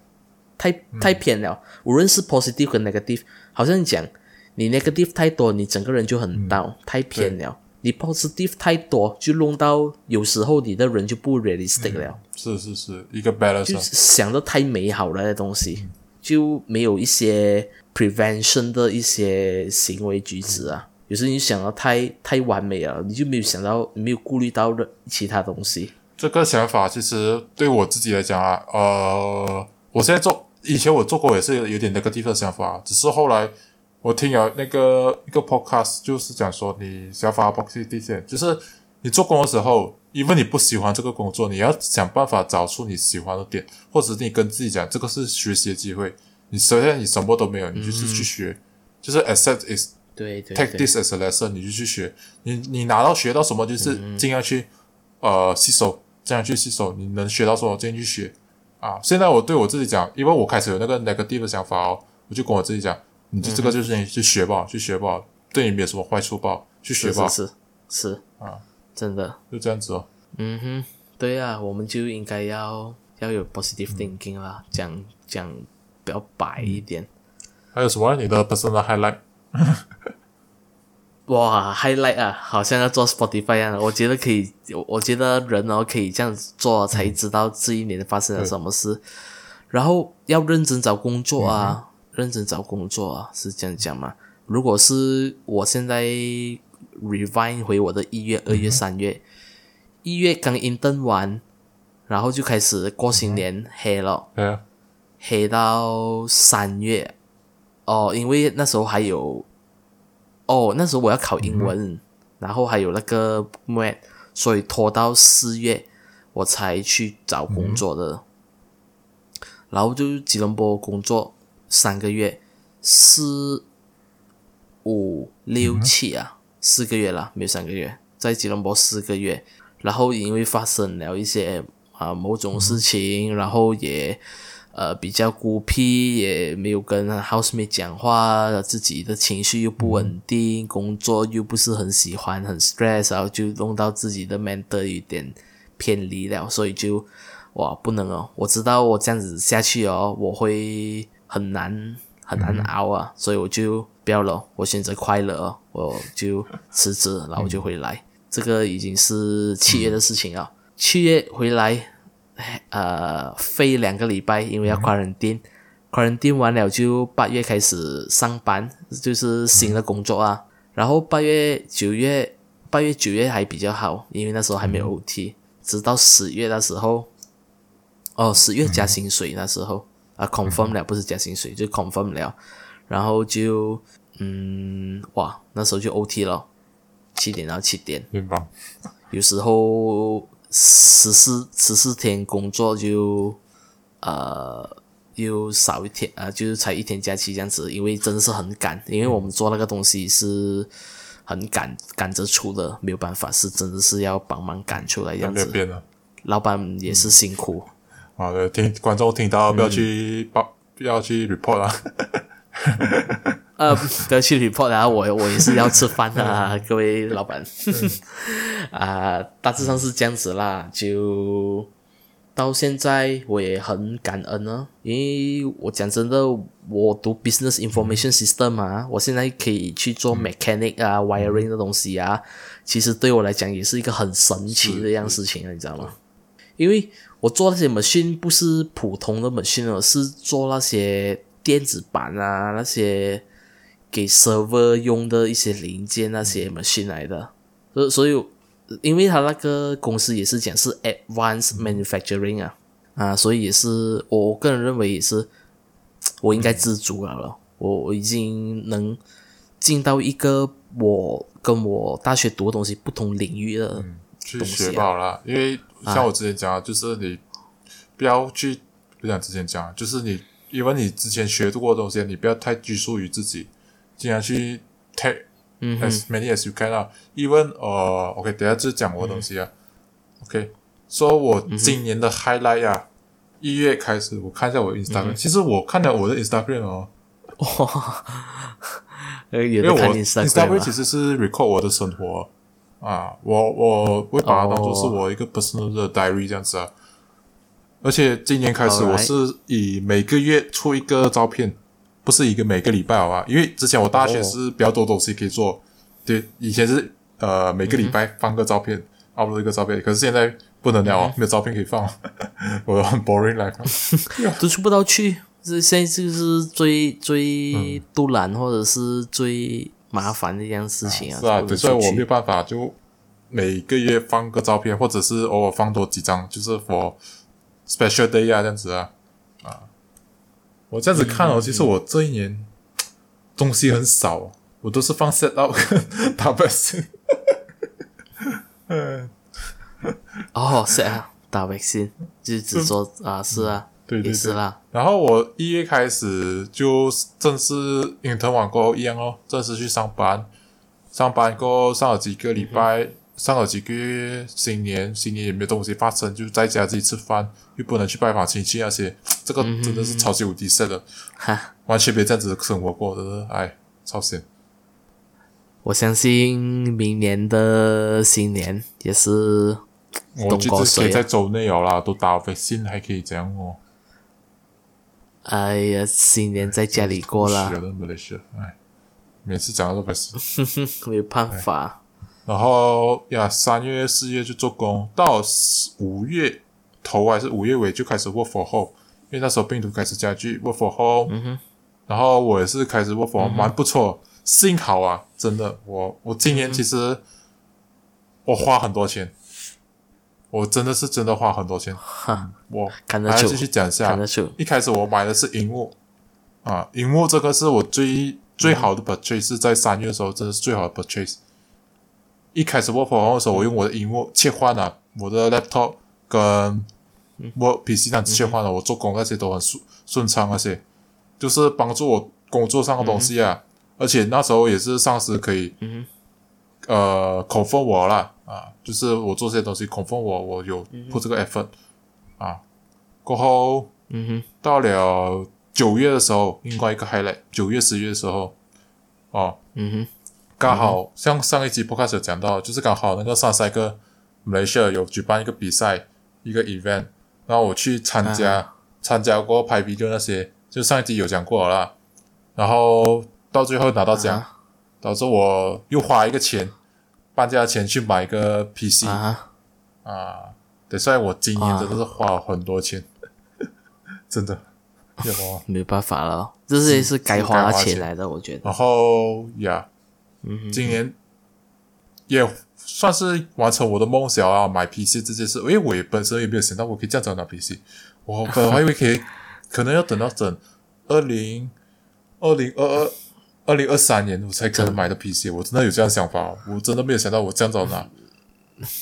太太偏了。无论是 positive 和 negative，好像讲你 negative 太多，你整个人就很 down，、太偏了。你 positive 太多，就弄到有时候你的人就不 realistic 了。是是是，一个 balance 想的太美好了的东西，就没有一些 prevention 的一些行为举止啊。有时你想到太太完美了，你就没有想到，没有顾虑到的其他东西。这个想法其实对我自己来讲啊，呃，我现在做，以前我做过也是有点那个地方的想法，只是后来我听了那个一个 podcast，就是讲说你想法 positive，就是你做工的时候，因为你不喜欢这个工作，你要想办法找出你喜欢的点，或者是你跟自己讲，这个是学习的机会。你首先你什么都没有，你就是去学，就是 accept is 对对 take，this as a lesson，你就去学。你你拿到学到什么，就是尽量去、呃吸收，这样去吸收。你能学到什么，尽量去学啊。现在我对我自己讲，因为我开始有那个 negative 的想法哦，我就跟我自己讲，你就这个就是你去学吧，去学吧，对你没有什么坏处吧，去学吧，是是啊，真的，就这样子哦。嗯哼，对啊，我们就应该要要有 positive thinking 啦，讲讲比较白一点。还有什么你的 personal highlight？哇，highlight 啊，好像要做 Spotify 一样的。我觉得可以，我我觉得人哦可以这样子做，才知道这一年发生了什么事。然后要认真找工作啊，认真找工作啊，是这样讲吗？如果是我现在 revine 回我的一月、二月、三月，一月刚 intern 完，然后就开始过新年黑了。对啊，黑到三月哦，因为那时候还有哦，那时候我要考英文，然后还有那个 MAT，所以拖到四月我才去找工作的。然后就吉隆坡工作三个月，四五六七啊，四个月了，没有三个月，在吉隆坡四个月。然后因为发生了一些啊某种事情，然后也呃比较孤僻，也没有跟 housemate 讲话，自己的情绪又不稳定，工作又不是很喜欢，很 stress，然后就弄到自己的 mental 有点偏离了，所以就哇不能哦，我知道我这样子下去哦，我会很难很难熬啊，所以我就不要了，我选择快乐哦，我就辞职，然后我就回来。这个已经是七月的事情啊，七月回来，呃，飞两个礼拜，因为要 quarantine，quarantine 完了就八月开始上班，就是新的工作啊。然后八月、九月，八月、九月还比较好，因为那时候还没有 OT，直到十月那时候，哦，十月加薪水那时候啊，confirm 了，不是加薪水，就 confirm 了，然后就，嗯，哇，那时候就 OT 了。七点到七点，明白。有时候十四十四天工作就呃又少一天啊，就是才一天假期这样子，因为真的是很赶，因为我们做那个东西是很赶赶着出的，没有办法，是真的是要帮忙赶出来这样子。老板也是辛苦。好的，听观众听到不要去报，不要去 report 啊。呃，不要去 report 啊！我我也是要吃饭啊，各位老板。啊，大致上是这样子啦。就到现在我也很感恩呢，因为我讲真的，我读 business information system 嘛，我现在可以去做 mechanic 啊，wiring 的东西啊，其实对我来讲也是一个很神奇的一样事情啊，你知道吗？因为我做那些 machine 不是普通的 machine 而是做那些电子板啊，那些。给 server 用的一些零件那些 machine 来的，所所以，因为他那个公司也是讲是 advanced manufacturing 啊啊，所以也是我个人认为也是我应该知足了了，我我已经能进到一个我跟我大学读的东西不同领域的去学好了，因为像我之前讲，就是你不要去不想之前讲，就是你因为你之前学过的东西，你不要太拘束于自己。尽量去 take as many as you can 啊，even 呃，OK，等下就讲我的东西啊，OK，说我今年的 highlight 啊，一月开始我看一下我 Instagram，其实我看了我的 Instagram 哦，哇，因为我 Instagram 其实是 record 我的生活啊，我我会把它当做是我一个 personal 的 diary 这样子啊，而且今年开始我是以每个月出一个照片。不是一个每个礼拜好吧？因为之前我大学是比较多东西可以做，对，以前是呃每个礼拜放个照片，upload 一个照片，可是现在不能了，没有照片可以放，我很 boring life，，都出不到去，这现在就是最最杜兰或者是最麻烦的一件事情啊。是啊，所以我没有办法，就每个月放个照片，或者是偶尔放多几张，就是 for special day 啊这样子啊。啊我这样子看哦，其实我这一年东西很少，我都是放 set up 打 vaccine。嗯，哦，set up 打 vaccine 就只做啊，是啊，对对是啦。然后我一月开始就正式 intern 完过后一样哦，正式去上班，上班过后上了几个礼拜。上了几个月，新年新年也没有东西发生，就在家自己吃饭，又不能去拜访亲戚那些，这个真的是超级无敌 sad 的，完全没这样子生活过的，哎，超闲。我相信明年的新年也是，我觉得可以在周内有啦，都打微信还可以这样哦。哎呀，新年在家里过了，没事，哎，每次讲到都没事，没有办法。然后呀，三月四月就做工，到五月头还是五月尾就开始 work for home，因为那时候病毒开始加剧，work for home。然后我也是开始 work for home，蛮不错。幸好啊，真的，我我今年其实我花很多钱，我真的是真的花很多钱。我还要继续讲一下，一开始我买的是荧幕啊，荧幕这个是我最最好的 purchase，在三月的时候真的是最好的 purchase。一开始 work from home 的时候，我用我的荧幕切换了我的 laptop 跟 work PC 这样子切换了，我做工那些都很顺顺畅，那些就是帮助我工作上的东西啊。而且那时候也是上司可以，嗯呃，confirm 我啦，啊，就是我做这些东西 confirm 我，我有 put 这个 effort 啊。过后嗯哼，到了九月的时候，另外一个 highlight，九月十月的时候，哦，嗯哼，刚好像上一集 podcast 有讲到，就是刚好那个上赛个 Malaysia 有举办一个比赛，一个 event，然后我去参加，参加过拍 video 那些，就上一集有讲过了啦，然后到最后拿到奖，啊。导致我又花一个钱，半价钱去买一个 PC 啊啊，对，所以我今年真的是花了很多钱，真的，要花。没有办法了，这些是该花钱钱来的，我觉得。然后呀，嗯，今年也算是完成我的梦想啊，买 PC 这件事。因为我也本身也没有想到我可以这样子拿 PC，我本来以为可以，可能要等到整二零二零二二二零二三年我才可能买的皮鞋。我真的有这样想法哦，我真的没有想到我这样子拿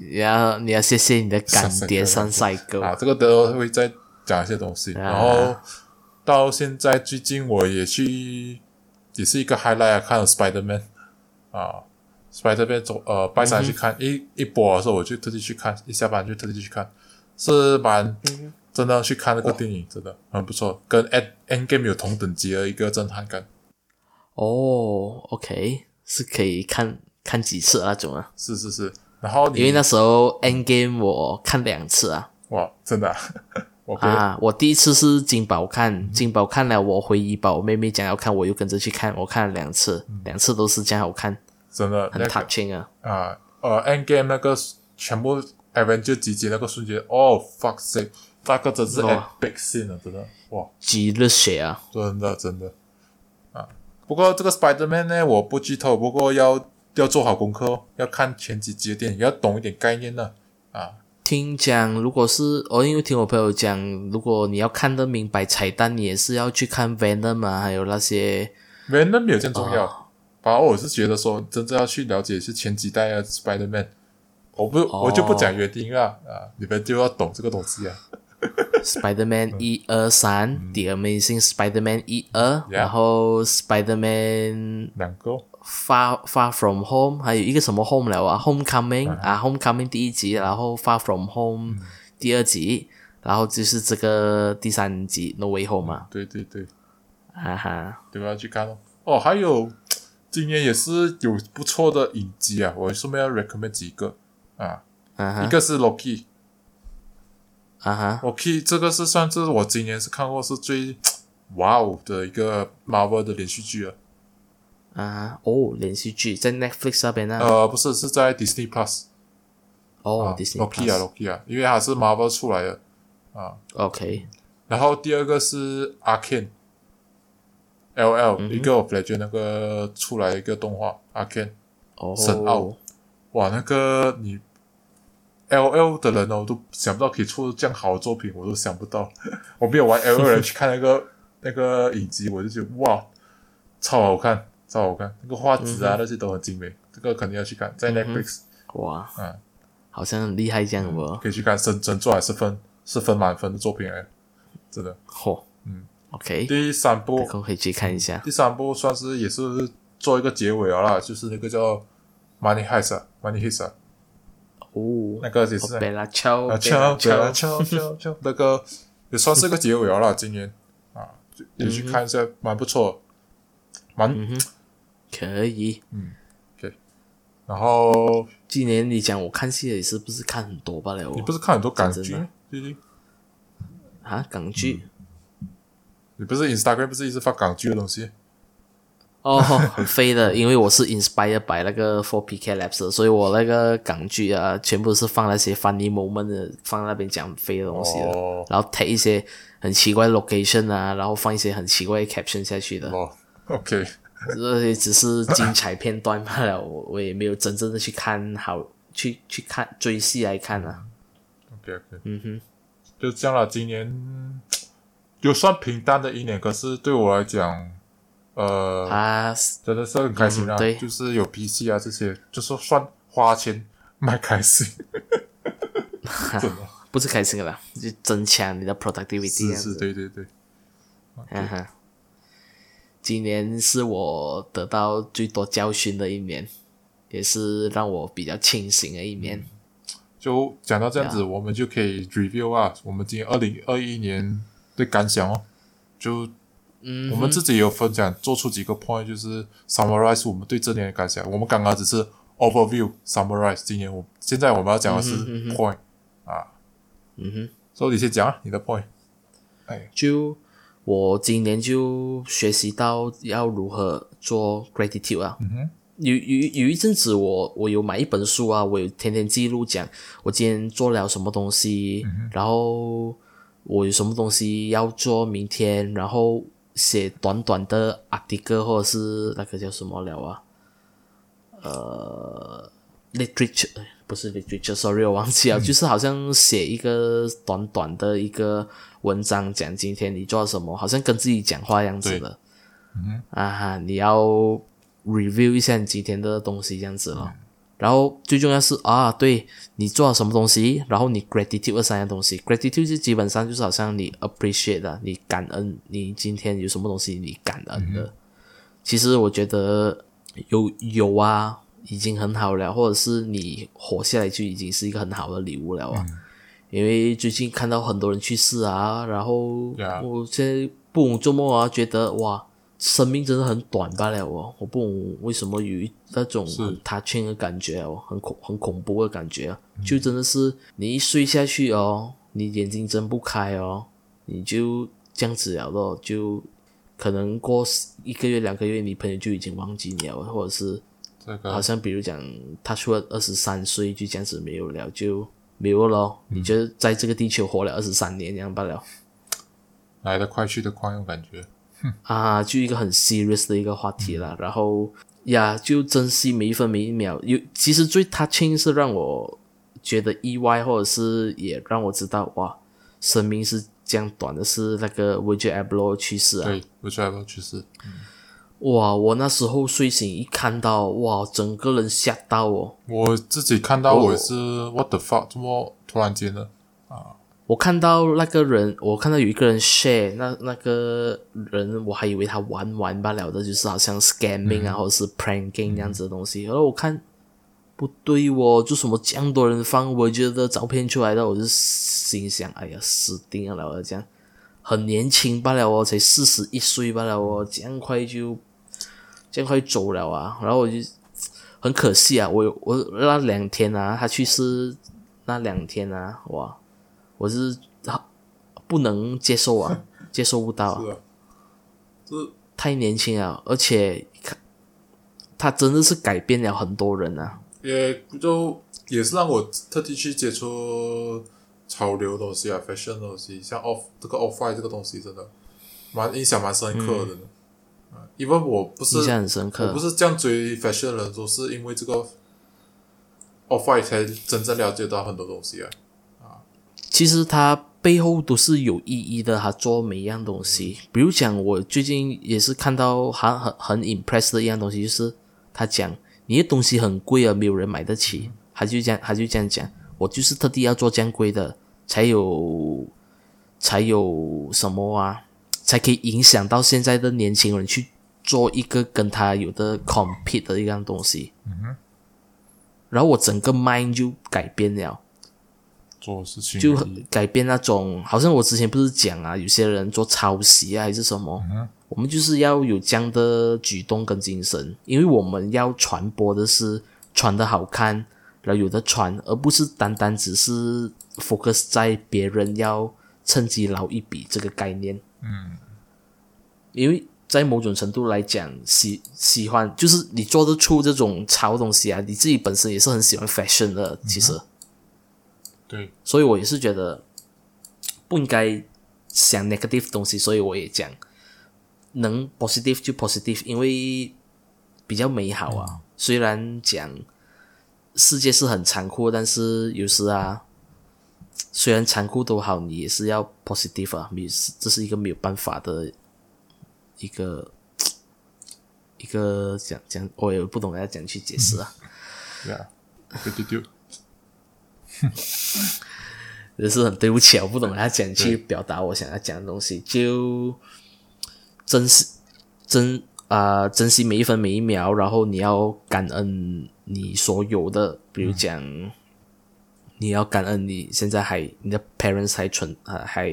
你要你要谢谢你的干爹三帅哥啊。这个都会再讲一些东西。啊然后到现在最近我也去，也是一个 highlight 啊看了 Spider Man 啊，Spider Man 走呃拜山去看、一一波的时候，我就特地去看，一下班就特地去看，是蛮、真的去看那个电影，真的很不错，跟 End End Game 有同等级的一个震撼感。哦，OK，是可以看看几次那种啊？是是是，然后因为那时候 End Game 我看两次啊。哇，真的、啊，我啊，我第一次是金宝看，金宝看了，我回怡宝，我妹妹讲要看，我又跟着去看，我看了两次，两次都是这样好看，真的那个 touching 啊。啊呃，End Game 那个全部 Avenger 集结那个瞬间，哦 fuck sake，那个真是哇 epic scene 啊，真的哇，极热血啊！真的真的啊。不过这个 Spider Man 呢，我不剧透，不过要要做好功课哦，要看前几集的电影，要懂一点概念呢啊。听讲，如果是我、因为听我朋友讲，如果你要看得明白彩蛋，你也是要去看 Venom 啊，还有那些 Venom 没有这样重要，哦反而我是觉得说，真正要去了解是前几代的 Spider Man。我不，哦我就不讲约定了啊，你们就要懂这个东西啊。Spider-Man 一二三，The Amazing Spider-Man 一二，然后 Spider-Man 两个 Far Far From Home，还有一个什么 Home 了啊？Homecoming 啊，Homecoming 第一集，然后 Far From Home 第二集，然后就是这个第三集 No Way Home 嘛，对对对。哈哈，对吧？去看哦。哦，还有今年也是有不错的影集啊，我顺便要 recommend 几个啊。啊，一个是 Loki，Loki 啊哈，这个是算是我今年是看过是最 哇哦的一个 Marvel 的连续剧了。啊，哦，连续剧在 Netflix 那边啊，呃，不是，是在 Disney Plus 哦啊，Disney，Loki 啊 Plus，Loki 啊，因为它是 Marvel 出来的啊。OK，然后第二个是 Arcane。L L 嗯一个 of Legend 那个出来一个动画 Arcane，哦，深奥。哇，那个你 L L 的人哦，我都想不到可以出这样好的作品，我都想不到。我没有玩 L L 人 去看那个那个影集，我就觉得哇，超好看，超好看，那个画质啊、那些都很精美，这个肯定要去看，在 Netflix，、哇，嗯，好像很厉害这样哦，可以去看，真真做还是分是分满分的作品哎，真的。嚯，嗯，OK，第三部可以去看一下。第三部算是也是做一个结尾了啦，就是那个叫 Money Heist 啊，Money Heist 啊，哦，那个也是那个也算是个结尾了啦，今年啊，就也去看一下，蛮不错，蛮。嗯哼，可以。然后今年你讲我看戏也是不是看很多罢了哦？你不是看很多港剧真的？最近啊，港剧、你不是 Instagram 不是一直发港剧的东西？哦，很飞的，因为我是 inspired by 那个 Four PK Labs，所以我那个港剧啊，全部是放那些 funny moment 的，放那边讲很飞的东西的，哦然后 take 一些很奇怪的 location 啊，然后放一些很奇怪的 caption 下去的，哦，OK，这些只是精彩片段罢了，我我也没有真正的去看好去去看追戏来看啊。OK OK，嗯哼，就这样了。今年就算平淡的一年，可是对我来讲，呃，啊，真的是很开心啊！嗯对就是有 PC 啊这些，就是算花钱买开心，真 的不是开心的啦，就增强你的 productivity 是，对对对，嗯哼，今年是我得到最多教训的一年，也是让我比较清醒的一年。就讲到这样子，我们就可以 review 啊，我们今年二零二一年的感想哦。就嗯我们自己有分享，做出几个 point，就是 summarize 我们对这年的感想。我们刚刚只是 overview summarize，今年我现在我们要讲的是 point 啊。嗯哼，所以你先讲啊，你的 point。哎，就我今年就学习到要如何做 gratitude 啊。嗯哼，有有有一阵子我我有买一本书啊，我有天天记录讲我今天做了什么东西，然后我有什么东西要做明天，然后写短短的 article 或者是那个叫什么了啊，呃，literature 哎不是 literature，sorry 我忘记了，就是好像写一个短短的一个文章，讲今天你做了什么，好像跟自己讲话样子的，啊哈，你要 review 一下你今天的东西这样子咯。然后最重要是啊，对你做了什么东西，然后你 gratitude 这三样东西，gratitude 就基本上就是好像你 appreciate 的，你感恩你今天有什么东西你感恩的。其实我觉得有有啊，已经很好了，或者是你活下来就已经是一个很好的礼物了啊。因为最近看到很多人去世啊，然后我现在不懂做梦啊，觉得哇，生命真的很短罢了哦。我不懂为什么有一那种是很 touching 的感觉哦，很恐很恐怖的感觉啊，就真的是你一睡下去哦，你眼睛睁不开哦，你就这样子了咯，就可能过一个月两个月，你朋友就已经忘记你了，或者是好像比如讲，他出了二十三岁就这样子没有了，就没有咯。你就在这个地球活了二十三年，这样罢了来得快去得快，我感觉。啊，就一个很 serious 的一个话题了。然后呀，就珍惜每一分每一秒。有其实最 touching 是让我觉得意外，或者是也让我知道哇，生命是这样短的，是那个 Virgil Abloh 去世啊。对，我觉得就是哇，我那时候睡醒一看到哇，整个人吓到哦。我自己看到我也是 what the fuck，怎么突然间的，我看到那个人，我看到有一个人 share 那那个人，我还以为他玩玩罢了的，就是好像 scamming 啊，或者是 pranking 这样子的东西。然后我看不对哦，就什么这样多人放我觉得照片出来的，我就心想，哎呀，死定了！我这样很年轻罢了哦，才四十一岁罢了哦，这样快就这样快走了啊！然后我就很可惜啊，我我那两天啊，他去世那两天啊，哇！我是不能接受啊，接受不到、啊，是太年轻了，而且看他真的是改变了很多人啊。也就也是让我特地去接触潮流的东西啊，fashion 的东西，像 off 这个 off white 这个东西，真的蛮印象蛮深刻的。因为我不是印象很深刻。我不是这样追 fashion 的人，都是因为这个 off white 才真正了解到很多东西啊。其实他背后都是有意义的，他做每一样东西。比如讲，我最近也是看到很很很 impress 的一样东西，就是他讲你的东西很贵啊，没有人买得起，他就这样他就这样讲，我就是特地要做这样贵的，才有才有什么啊，才可以影响到现在的年轻人去做一个跟他有的 compete 的一样东西。嗯然后我整个 mind 就改变了。做事情就很改变那种，好像我之前不是讲啊，有些人做抄袭啊还是什么，我们就是要有这样的举动跟精神，因为我们要传播的是穿的好看，然后有的穿，而不是单单只是 focus 在别人要趁机捞一笔这个概念。嗯，因为在某种程度来讲，喜喜欢就是你做得出这种潮东西啊，你自己本身也是很喜欢 fashion 的，其实。对，所以我也是觉得不应该想 negative 东西，所以我也讲能 positive 就 positive，因为比较美好啊。虽然讲世界是很残酷，但是有时啊，虽然残酷都好，你也是要 positive 啊，你是这是一个没有办法的一个一个讲讲，我也不懂要怎样去解释啊。对啊，对对对，也是很对不起啊，我不懂他讲去表达我想要讲的东西，就珍惜珍啊、珍惜每一分每一秒，然后你要感恩你所有的，比如讲。你要感恩你现在还你的 parents 还存呃还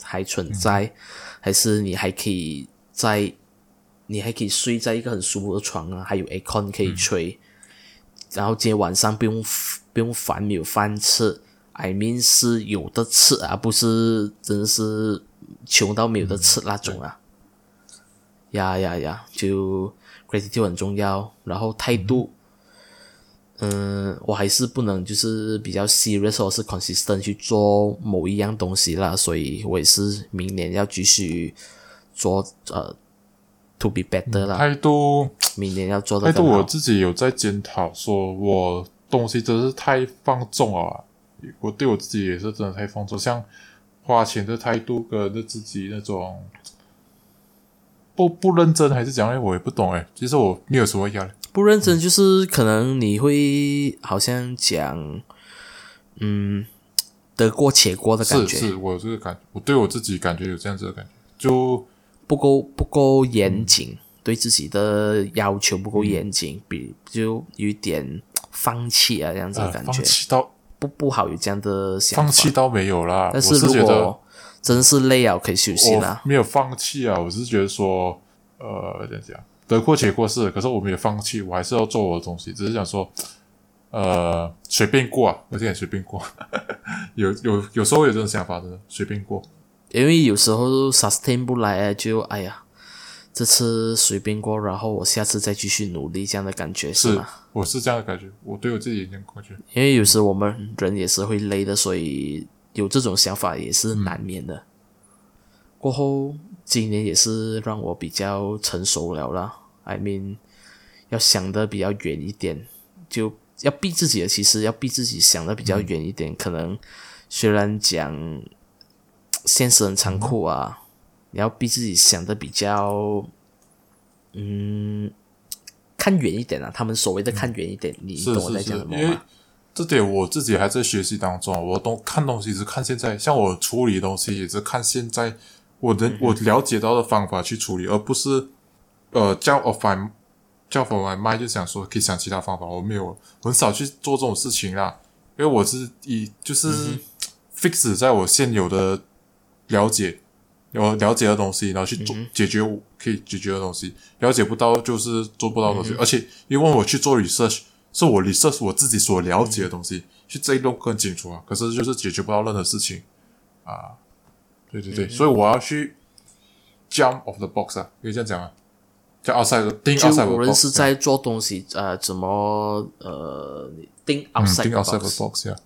还存在，还是你还可以在你还可以睡在一个很舒服的床啊，还有 aircon 可以吹，然后今天晚上不用不用烦没有饭吃，I mean 是有的吃啊，不是真的是穷到没有的吃那种啊。呀呀呀，就 gratitude 很重要，然后态度。嗯，我还是不能就是比较 serious 或是 consistent 去做某一样东西啦，所以我也是明年要继续做呃 to be better 啦。态度，明年要做的态度，我自己有在检讨，说我东西真是太放纵了，我对我自己也是真的太放纵，像花钱的态度跟自己那种不不认真还是讲，我也不懂诶。其实我没有什么压力。不认真就是可能你会好像讲，嗯，得过且过的感觉。是是，我这个感，我对我自己感觉有这样子的感觉，就不够不够严谨，对自己的要求不够严谨，比就有一点放弃啊这样子的感觉。放弃到不不好有这样的想法。放弃到没有啦，但是如果真是累啊，可以休息啦。没有放弃啊，我是觉得说，呃，这样讲。得过且过是，可是我没有放弃，我还是要做我的东西。只是想说，呃，随便过啊，我现在随便过。有有有时候有这种想法的，随便过。因为有时候 sustain 不来，就哎呀，这次随便过，然后我下次再继续努力，这样的感觉是吗？我是这样的感觉，我对我自己也这样感觉。因为有时我们人也是会累的，所以有这种想法也是难免的。过后。今年也是让我比较成熟了啦。I mean，要想的比较远一点，就要逼自己的，其实要逼自己想的比较远一点。可能虽然讲现实很残酷啊，你要逼自己想的比较，嗯，看远一点啊。他们所谓的看远一点，你懂我在讲什么吗？这点我自己还在学习当中。我都看东西是看现在，像我处理东西也是看现在。我的我了解到的方法去处理，而不是呃叫 of my 叫 for my mind 就想说可以想其他方法，我没有很少去做这种事情啦，因为我是以就是 fix 在我现有的了解有了解的东西，然后去做解决可以解决的东西，了解不到就是做不到东西，而且因为我去做 research，是我 research 我自己所了解的东西，去这一路更清楚啊，可是就是解决不到任何事情啊。对对对，所以我要去 jump of the box 啊，可以这样讲啊，叫奥赛的定奥赛无论是在做东西，呃，怎么呃定奥赛的 box 呀，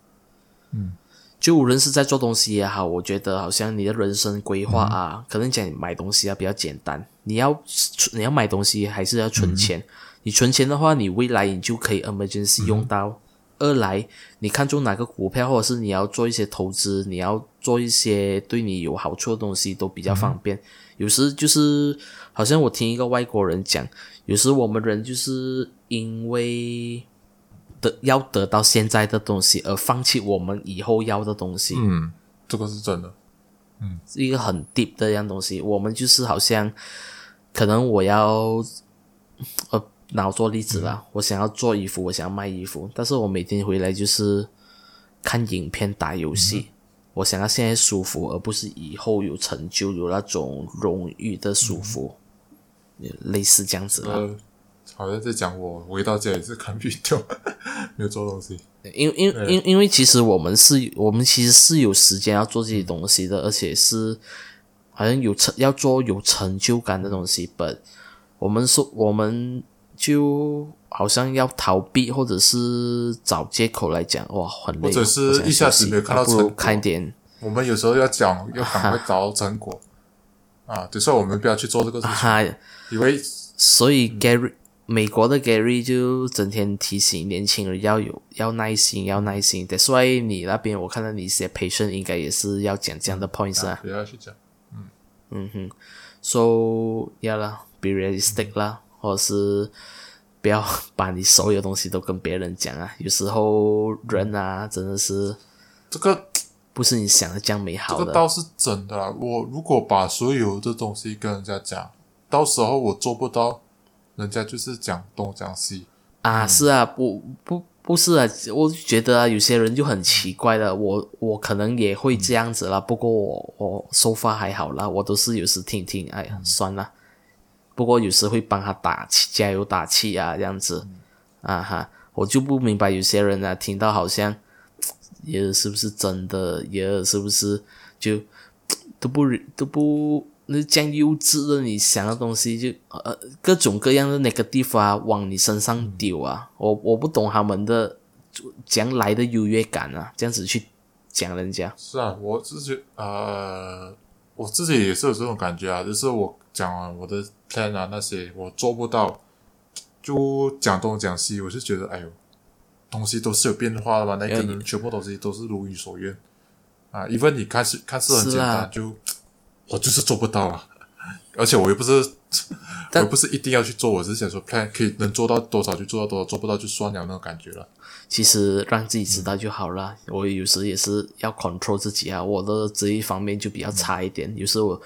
嗯，就无论是在做东西也好，我觉得好像你的人生规划啊，可能讲买东西啊比较简单，你要你要买东西还是要存钱，你存钱的话，你未来你就可以 emergency 用到。二来，你看中哪个股票，或者是你要做一些投资，你要做一些对你有好处的东西，都比较方便。有时就是，好像我听一个外国人讲，有时我们人就是因为得要得到现在的东西，而放弃我们以后要的东西。嗯，这个是真的。嗯，是一个很 deep 的一样东西，我们就是好像，可能我要，呃。拿我做例子啦，我想要做衣服，我想要卖衣服，但是我每天回来就是看影片、打游戏。我想要现在舒服，而不是以后有成就、有那种荣誉的舒服，类似这样子啦。好像在讲我回到家也是看 video，没有做东西。因因因因为其实我们是，我们其实是有时间要做这些东西的，而且是好像有成要做有成就感的东西。本我们说我们。就好像要逃避，或者是找借口来讲，哇，很累，或者是一下子没有看到成果。看点，我们有时候要讲，要赶快找到成果啊！就说我们不要去做这个事情，以为所以 Gary 美国的 Gary 就整天提醒年轻人要有要耐心，要耐心。That's why 你那边我看到你写培训，应该也是要讲这样的 points 啊。不要去讲，嗯嗯哼，So 要啦，be realistic 啦。或者是不要把你所有东西都跟别人讲啊。有时候人啊，真的是这个不是你想的这样美好的。这个倒是真的啦。我如果把所有的东西跟人家讲，到时候我做不到，人家就是讲东讲西。啊，是啊，不不不是啊，我觉得啊，有些人就很奇怪的，我我可能也会这样子啦，不过我我收发还好啦，我都是有时听听，哎呀，算了。不过有时会帮他打气，加油打气啊，这样子，啊哈，我就不明白有些人啊，听到好像 也是不是真的，也是不是就都不都不。那这样幼稚的，你想的东西就呃各种各样的那个地方啊，往你身上丢啊！我我不懂他们的将来的优越感啊，这样子去讲人家。是啊，我自己呃，我自己也是有这种感觉啊，就是我讲完我的 plan 啊那些我做不到，就讲东讲西，我就觉得哎呦，东西都是有变化的嘛，那可能全部东西都是如你所愿啊，因为你看似看似很简单就。我就是做不到啊，而且我又不是，我又不是一定要去做，我是想说，，plan 可以能做到多少就做到多少，做不到就算了那种感觉了。其实让自己知道就好了。我有时也是要 control 自己啊，我的这一方面就比较差一点。有时我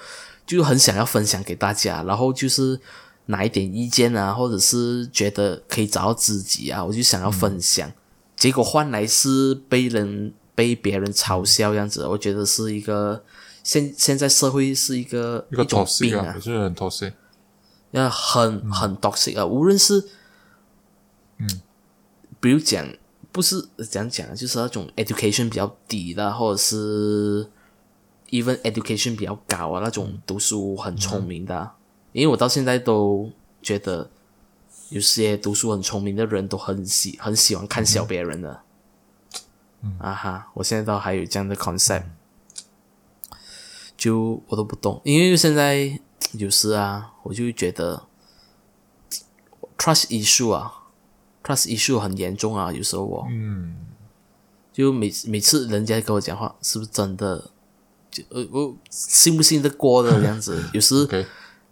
就很想要分享给大家，然后就是哪一点意见啊，或者是觉得可以找到自己啊，我就想要分享，结果换来是被人被别人嘲笑样子，我觉得是一个。现现在社会是一个一个种病啊，是很 toxic，要很很 toxic 啊。无论是嗯，比如讲，不是怎样讲，就是那种 education 比较低的，或者是 even education 比较高啊，那种读书很聪明的。因为我到现在都觉得，有些读书很聪明的人都很喜很喜欢看小别人的。啊哈，我现在都还有这样的 concept。就我都不懂，因为现在有时啊，我就觉得 trust issue 啊，trust issue 很严重啊。有时候我，嗯，就每每次人家跟我讲话，是不是真的？就呃，我信不信得过的这样子？有时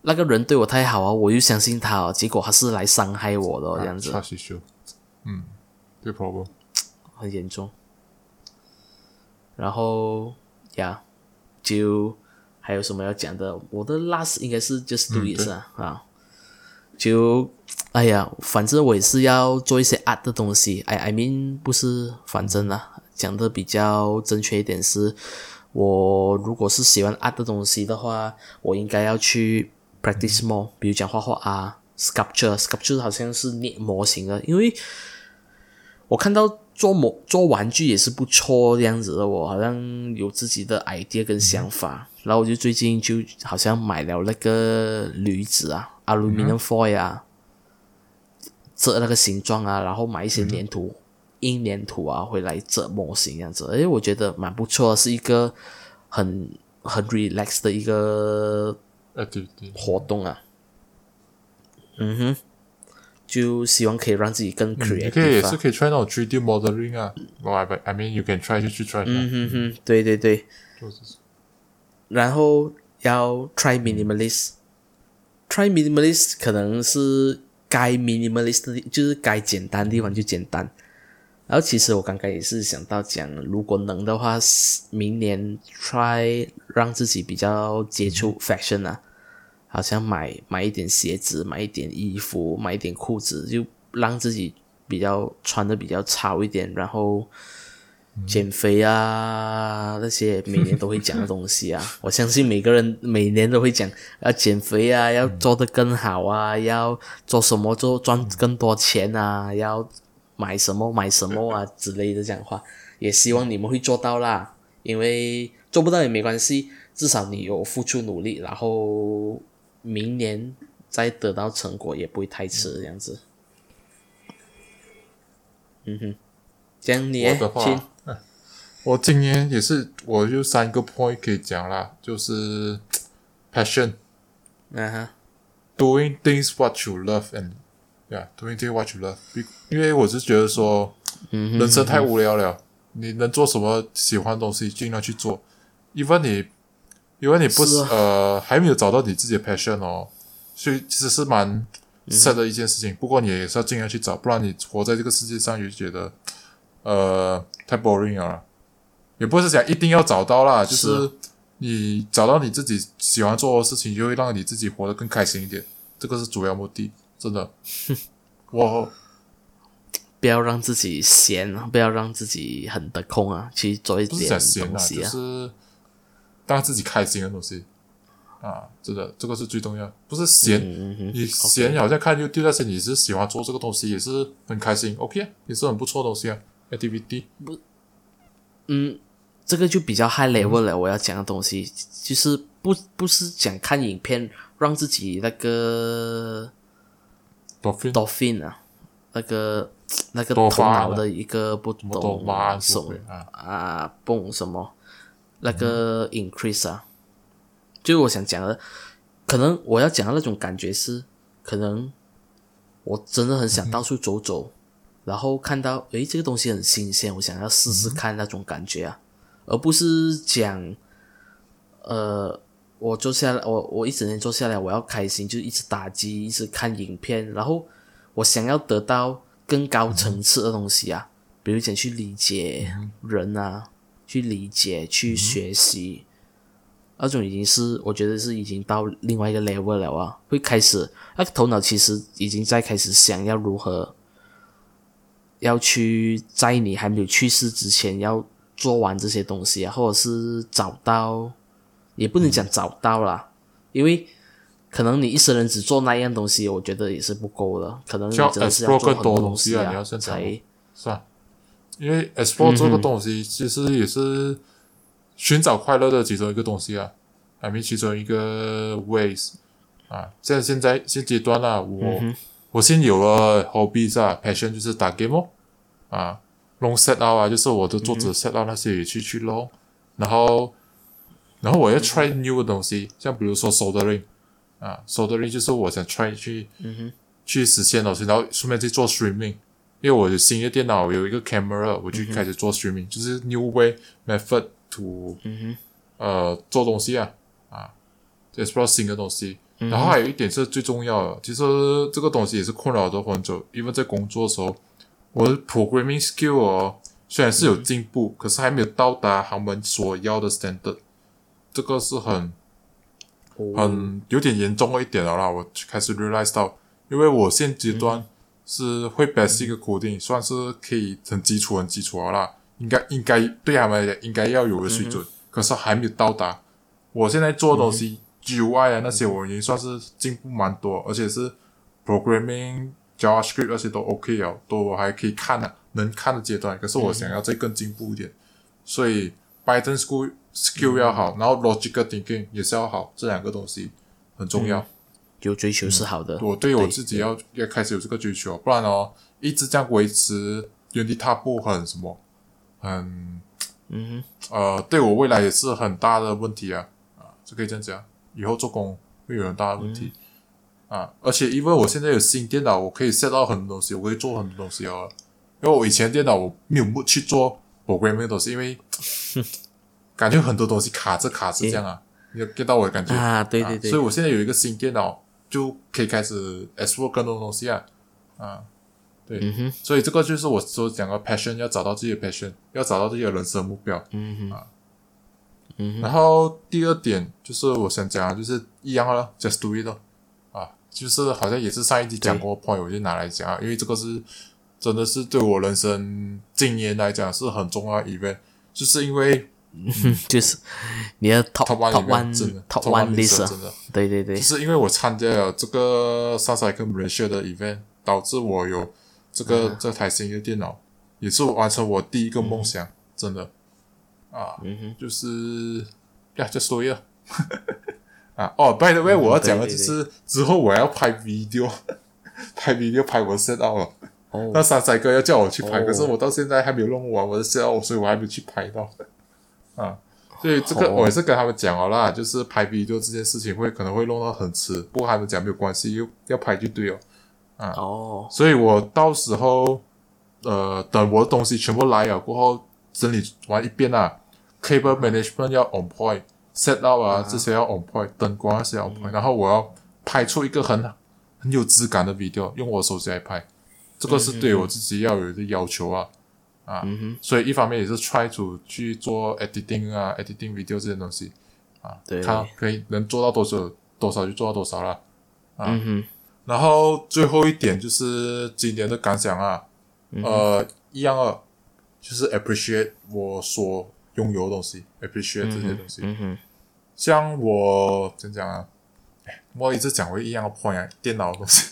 那个人对我太好啊，我又相信他，结果他是来伤害我的这样子。trust issue，嗯，对，problem 很严重。然后呀。就还有什么要讲的？我的 last 应该是 just do it 啊啊！就哎呀，反正我也是要做一些 art 的东西。I I mean 不是，反正啊，讲的比较正确一点是，我如果是喜欢 art 的东西的话，我应该要去 practice more。比如讲画画啊，sculpture，sculpture 好像是捏模型的，因为我看到。做模做玩具也是不错这样子的，我好像有自己的 idea 跟想法，然后我就最近就好像买了那个铝纸啊，aluminium foil 啊，折那个形状啊，然后买一些粘土，硬粘土啊，回来折模型这样子，哎，我觉得蛮不错，是一个很很 relax 的一个活动啊，嗯哼。就希望可以让自己更 creative。你可以也是可以 try 那种 3D modeling 啊。I I mean you can try 就去 try。嗯哼哼，对对对。然后要 try minimalist。try minimalist 可能是该 minimalist 就是该简单的地方就简单。然后其实我刚刚也是想到讲，如果能的话，明年 try 让自己比较接触 fashion 啊。好像买买一点鞋子，买一点衣服，买一点裤子，就让自己比较穿的比较潮一点，然后减肥啊那些每年都会讲的东西啊，我相信每个人每年都会讲要减肥啊，要做的更好啊，要做什么做赚更多钱啊，要买什么买什么啊之类的讲话，也希望你们会做到啦，因为做不到也没关系，至少你有付出努力，然后。明年再得到成果也不会太迟，这样子。嗯哼，这样你的话，我今年也是，我就三个 point 可以讲啦，就是 passion，嗯哼，doing things what you love and yeah，doing things what you love。因为我是觉得说，人生太无聊了，你能做什么喜欢的东西，尽量去做。因为你。因为你不是呃还没有找到你自己的 passion 哦，所以其实是蛮 sad 的一件事情。不过你也是要尽量去找，不然你活在这个世界上，就觉得呃太 boring 了。也不是讲一定要找到啦，就是你找到你自己喜欢做的事情，就会让你自己活得更开心一点。这个是主要目的，真的。我不要让自己闲，不要让自己很得空啊，去做一点东西啊。就是让自己开心的东西啊，真的，这个是最重要。不是闲，你闲好像看 YouTube 那些，你是喜欢做这个东西，也是很开心，OK，啊也是很不错的东西啊，activity。嗯，这个就比较 high level 了。我要讲的东西就是不不是讲看影片让自己那个 dolphin dolphin 啊，那个那个头脑的一个不懂什么啊，啊，蹦什么那个 increase 啊，就我想讲的，可能我要讲的那种感觉是，可能我真的很想到处走走，然后看到诶这个东西很新鲜，我想要试试看那种感觉啊，而不是讲呃。我坐下来，我我一整天坐下来，我要开心，就一直打机，一直看影片，然后我想要得到更高层次的东西啊，比如讲去理解人啊，去理解、去学习，那种已经是我觉得是已经到另外一个 level 了啊，会开始那个头脑其实已经在开始想要如何要去在你还没有去世之前要做完这些东西啊，或者是找到。也不能讲找到啦，因为可能你一生人只做那样东西，我觉得也是不够的。可能你真的是要做很多东西啊才是啊，因为 explore 这个东西其实也是寻找快乐的其中一个东西啊，I mean 其中一个 ways 啊。像现在现阶段啊，我、我先有了 hobbies 啊，passion 就是打 game 哦，啊，long set out 啊，就是我的作者 set out 那些也去去弄，然后然后我要 try new 的东西，像比如说 soldering 啊，soldering 就是我想 try 去去实现东西，然后顺便去做 streaming。因为我的新的电脑有一个 camera，我就开始做 streaming，、就是 new way method to、呃做东西啊啊，explore 新的东西。然后还有一点是最重要的，其实这个东西也是困扰着很久，因为在工作的时候，我的 programming skill 哦虽然是有进步，可是还没有到达他们所要的 standard，这个是很很有点严重了一点了啦。我开始 realize 到，因为我现阶段是会 basic 一个 coding，、算是可以很基础很基础了啦，应该应该对他们来讲应该要有的水准，可是还没有到达。我现在做的东西、GUI 啊那些，我已经算是进步蛮多，而且是 programming JavaScript 那些都 OK 了，都还可以看的能看的阶段。可是我想要再更进步一点，所以 Python skill skill 要好，然后 logical thinking 也是要好，这两个东西很重要。有追求是好的。我对我自己要要开始有这个追求，不然哦，一直这样维持原地踏步，很什么，很，嗯呃，对我未来也是很大的问题啊啊，就可以这样讲，以后做工会有很大的问题、啊，而且因为我现在有新电脑，我可以 set 到很多东西，我可以做很多东西哦。因为我以前电脑我没有去做 programming 的东西，因为 感觉很多东西卡着卡着这样啊，你有 get 到我的感觉？啊，对对对。所以，我现在有一个新电脑，就可以开始 explore 更多东西啊，啊，对，嗯，所以这个就是我所讲的 passion，要找到自己的 passion，要找到自己的人生目标。嗯哼，嗯哼，然后第二点就是我想讲的，就是一样了，just do it 咯。啊，就是好像也是上一集讲过的 point，我就拿来讲啊，因为这个是真的是对我人生今年来讲是很重要的 event，就是因为就是你的 top top one top 真的 one top one 真的。对对对。就，是因为我参加了这个 s a 跟 Malaysia 的 event，导致我有这个、这台新的电脑，也是完成我第一个梦想，真的。啊，嗯哼，就是呀，就说了。啊哦，by the way，我要讲的就是之后我要拍 video，拍 video 拍我的 set。哦。那山仔哥要叫我去拍，哦。可是我到现在还没有弄完我的 set out，所以我还没去拍到。啊，所以这个哦我也是跟他们讲了啦，就是拍 video 这件事情会可能会弄到很迟，不过他们讲没有关系，又要拍就对哦。啊。哦，所以我到时候呃，等我的东西全部来了过后，整理完一遍啊，cable management 要 on point，set up 啊这些要 on point，灯光那些要 on point，、然后我要拍出一个很很有质感的 video，用我手机来拍，这个是对我自己要有一个要求啊啊，所以一方面也是 try to 去做 editing 啊，editing video 这些东西啊，对看可以能做到多少多少就做到多少了。嗯哼，然后最后一点就是今年的感想啊，呃，一样二，就是 appreciate 我所拥有的东西，appreciate 这些东西。嗯哼，像我怎讲啊？哎我一直讲我一样的 point 啊，电脑的东西。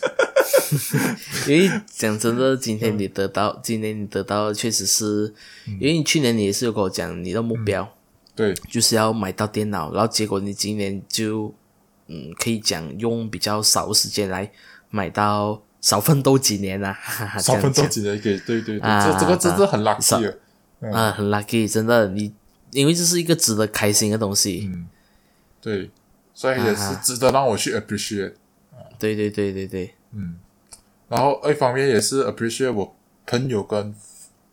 因为讲真的，今天你得到，今年你得到的确实是，因为你去年你也是有跟我讲你的目标对，就是要买到电脑，然后结果你今年就，嗯，可以讲用比较少的时间来买到，少奋斗几年啊，哈哈，少奋斗几年可以，对对对，啊这这个真的很 lucky 啊，很 lucky，真的，你因为这是一个值得开心的东西，对，所以也是啊值得让我去 appreciate。对对对对对，然后一方面也是 appreciate 我朋友跟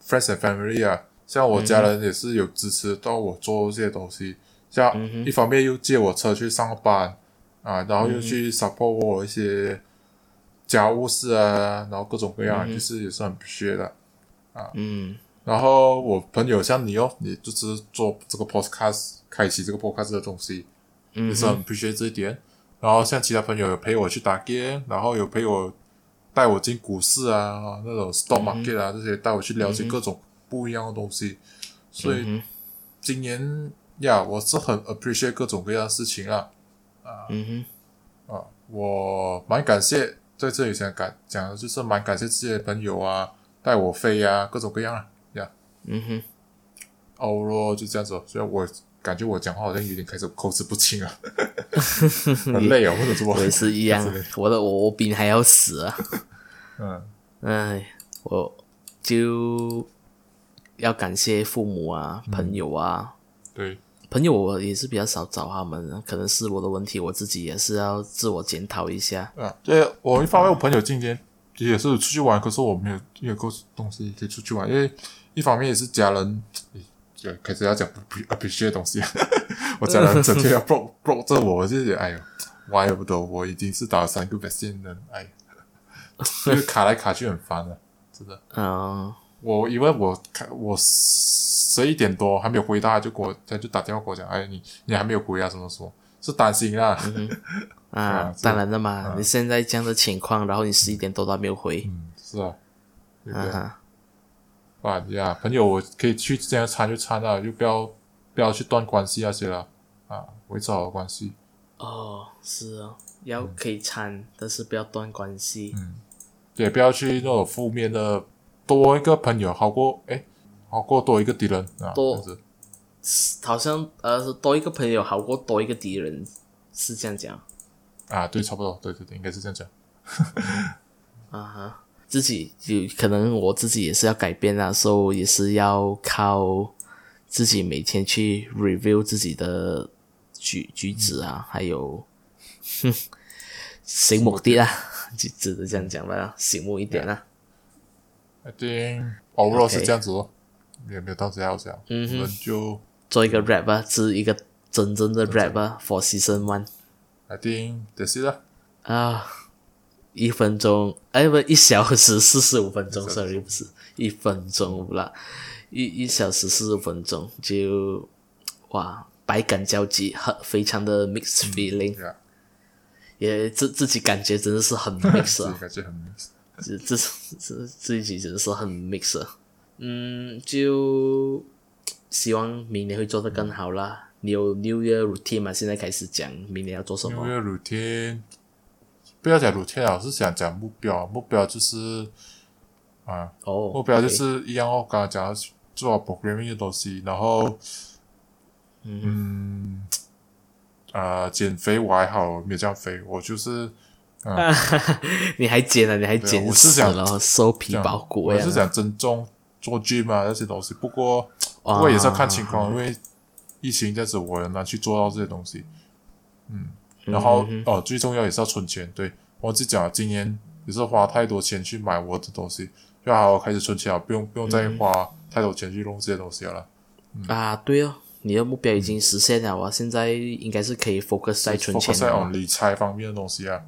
friends and family 啊，像我家人也是有支持到我做这些东西，像一方面又借我车去上班啊，然后又去 support 我一些家务事啊，然后各种各样，就是也是很 appreciate 的。嗯。然后我朋友像你哦，你就是做这个 podcast，开启这个 podcast 的东西，嗯也是很 appreciate 这一点。然后像其他朋友有陪我去打 game，然后有陪我带我进股市啊，那种 stock market 啊、这些，带我去了解各种不一样的东西。所以今年呀，我是很 appreciate 各种各样的事情啊。嗯哼，啊，我蛮感谢在这里想感讲的就是蛮感谢这些朋友啊，带我飞啊，各种各样啊呀。嗯哼，欧罗就这样子哦，虽然我感觉我讲话好像有点开始口齿不清啊，很累哦，或者怎么我？也是一样，我的我我比你还要死啊。嗯哎，我就要感谢父母啊、朋友啊。对，朋友我也是比较少找他们，可能是我的问题，我自己也是要自我检讨一下。啊，对我一方面我朋友今天也是出去玩，可是我没有没有够东西可以出去玩，因为一方面也是家人，就开始要讲不不 appreciate 的东西，我讲了整天要 block block 着我，我就觉得哎呦，歪不得，我已经是打了三个 vaccine 了，哎，就是卡来卡去很烦的，真的。嗯我因为我看我十一点多还没有回答，就给我他就打电话给我讲，哎，你你还没有回啊？怎么什么？是担心啦，啊啊，当然的嘛，你现在这样的情况，然后你十一点多都还没有回，嗯，是啊，对不对？啊哈，啊呀，朋友，我可以去这样掺就掺啊，就不要不要去断关系那些了啊，维持好的关系。哦，是哦，要可以掺，但是不要断关系。嗯也不要去那种负面的，多一个朋友好过哎，好过多一个敌人啊，多这样子好像呃，是多一个朋友好过多一个敌人，是这样讲啊，对，差不多，对对对，应该是这样讲。啊哈。自己有可能我自己也是要改变啊，所以也是要靠自己每天去 review 自己的举举止啊，还有哼 醒目啲啊，就只能这样讲吧，醒目一点啊。I think overall OK 是这样子哦，也没有到这样讲，嗯哼我们就做一个 rap 吧，是一个真正的 rap 吧，for season one。I think that's it 啦。啊，一分钟，哎不，一小时四十五分钟，sorry 不是一分钟啦，一一小时四十五分钟就哇，百感交集，很非常的 mixed feeling，、也自自己感觉真的是很 mix 自己啊，感觉很 mix。这这这自己真的是很 mix 啊，嗯，就希望明年会做得更好啦。你有 New Year routine 吗？现在开始讲明年要做什么？？New Year routine 不要讲 routine 啊，我是想讲目标，目标就是啊，哦，目标就是一样哦，刚刚讲做好 programming 的东西，然后嗯。啊、减肥我还好，没有这样肥，我就是啊。你还减了，你还减我是死想皮包骨呀。我是！想增重做 gym 啊那些东西，不过不过也是要看情况，因为疫情这样子，我很难去做到这些东西。嗯，然后、哦，最重要也是要存钱。对我自己讲，今年也是花太多钱去买我的东西，就好好开始存钱了，不用不用再花太多钱去弄这些东西了。啊，对哦，你的目标已经实现了啊，现在应该是可以 focus 在存钱 focus 在理财方面的东西啊。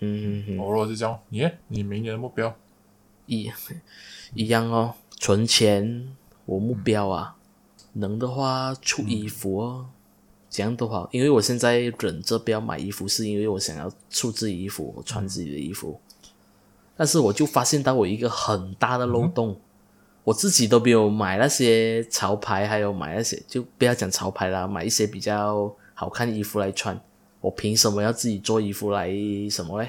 嗯嗯嗯，我如果是这样，你你明年的目标？一一样哦，存钱，我目标啊，能的话出衣服哦，这样都好，因为我现在忍着不要买衣服，是因为我想要出自己衣服，我穿自己的衣服。但是我就发现到我一个很大的漏洞，我自己都没有买那些潮牌，还有买那些就不要讲潮牌啦，买一些比较好看的衣服来穿。我凭什么要自己做衣服来什么嘞？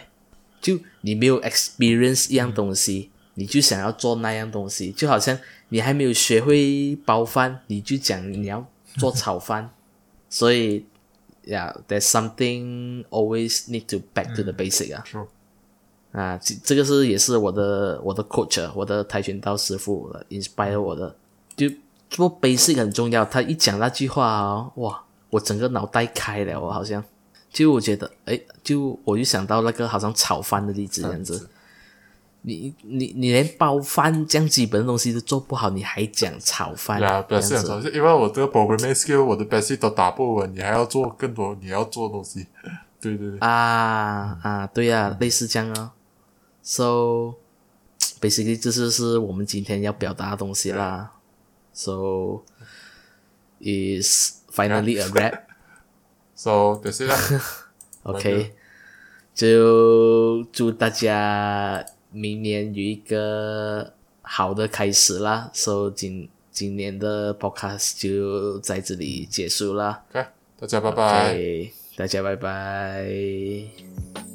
就你没有 experience 一样东西，你就想要做那样东西，就好像你还没有学会包饭，你就讲你要做炒饭，所以，yeah，there's something always need to back to the basic 啊。啊，这这个是也是我的我的 coach，啊我的跆拳道师傅 inspire 我的，就做 basic 很重要。他一讲那句话哦，哇，我整个脑袋开了，我好像就我觉得，哎，就我就想到那个好像炒饭的例子这样子。你你你连包饭这样基本的东西都做不好，你还讲炒饭？呀，这样 basic 很子重要，因为我这个 programming skill，我的 basic 都打不稳，你还要做更多你要做的东西。对对对，啊啊，对呀、类似这样啊。So basically，这就是我们今天要表达的东西啦。So is finally a wrap。So that's it 啦。OK，就祝大家明年有一个好的开始啦。So 今今年的 podcast 就在这里结束啦。OK，大家拜拜。大家拜拜。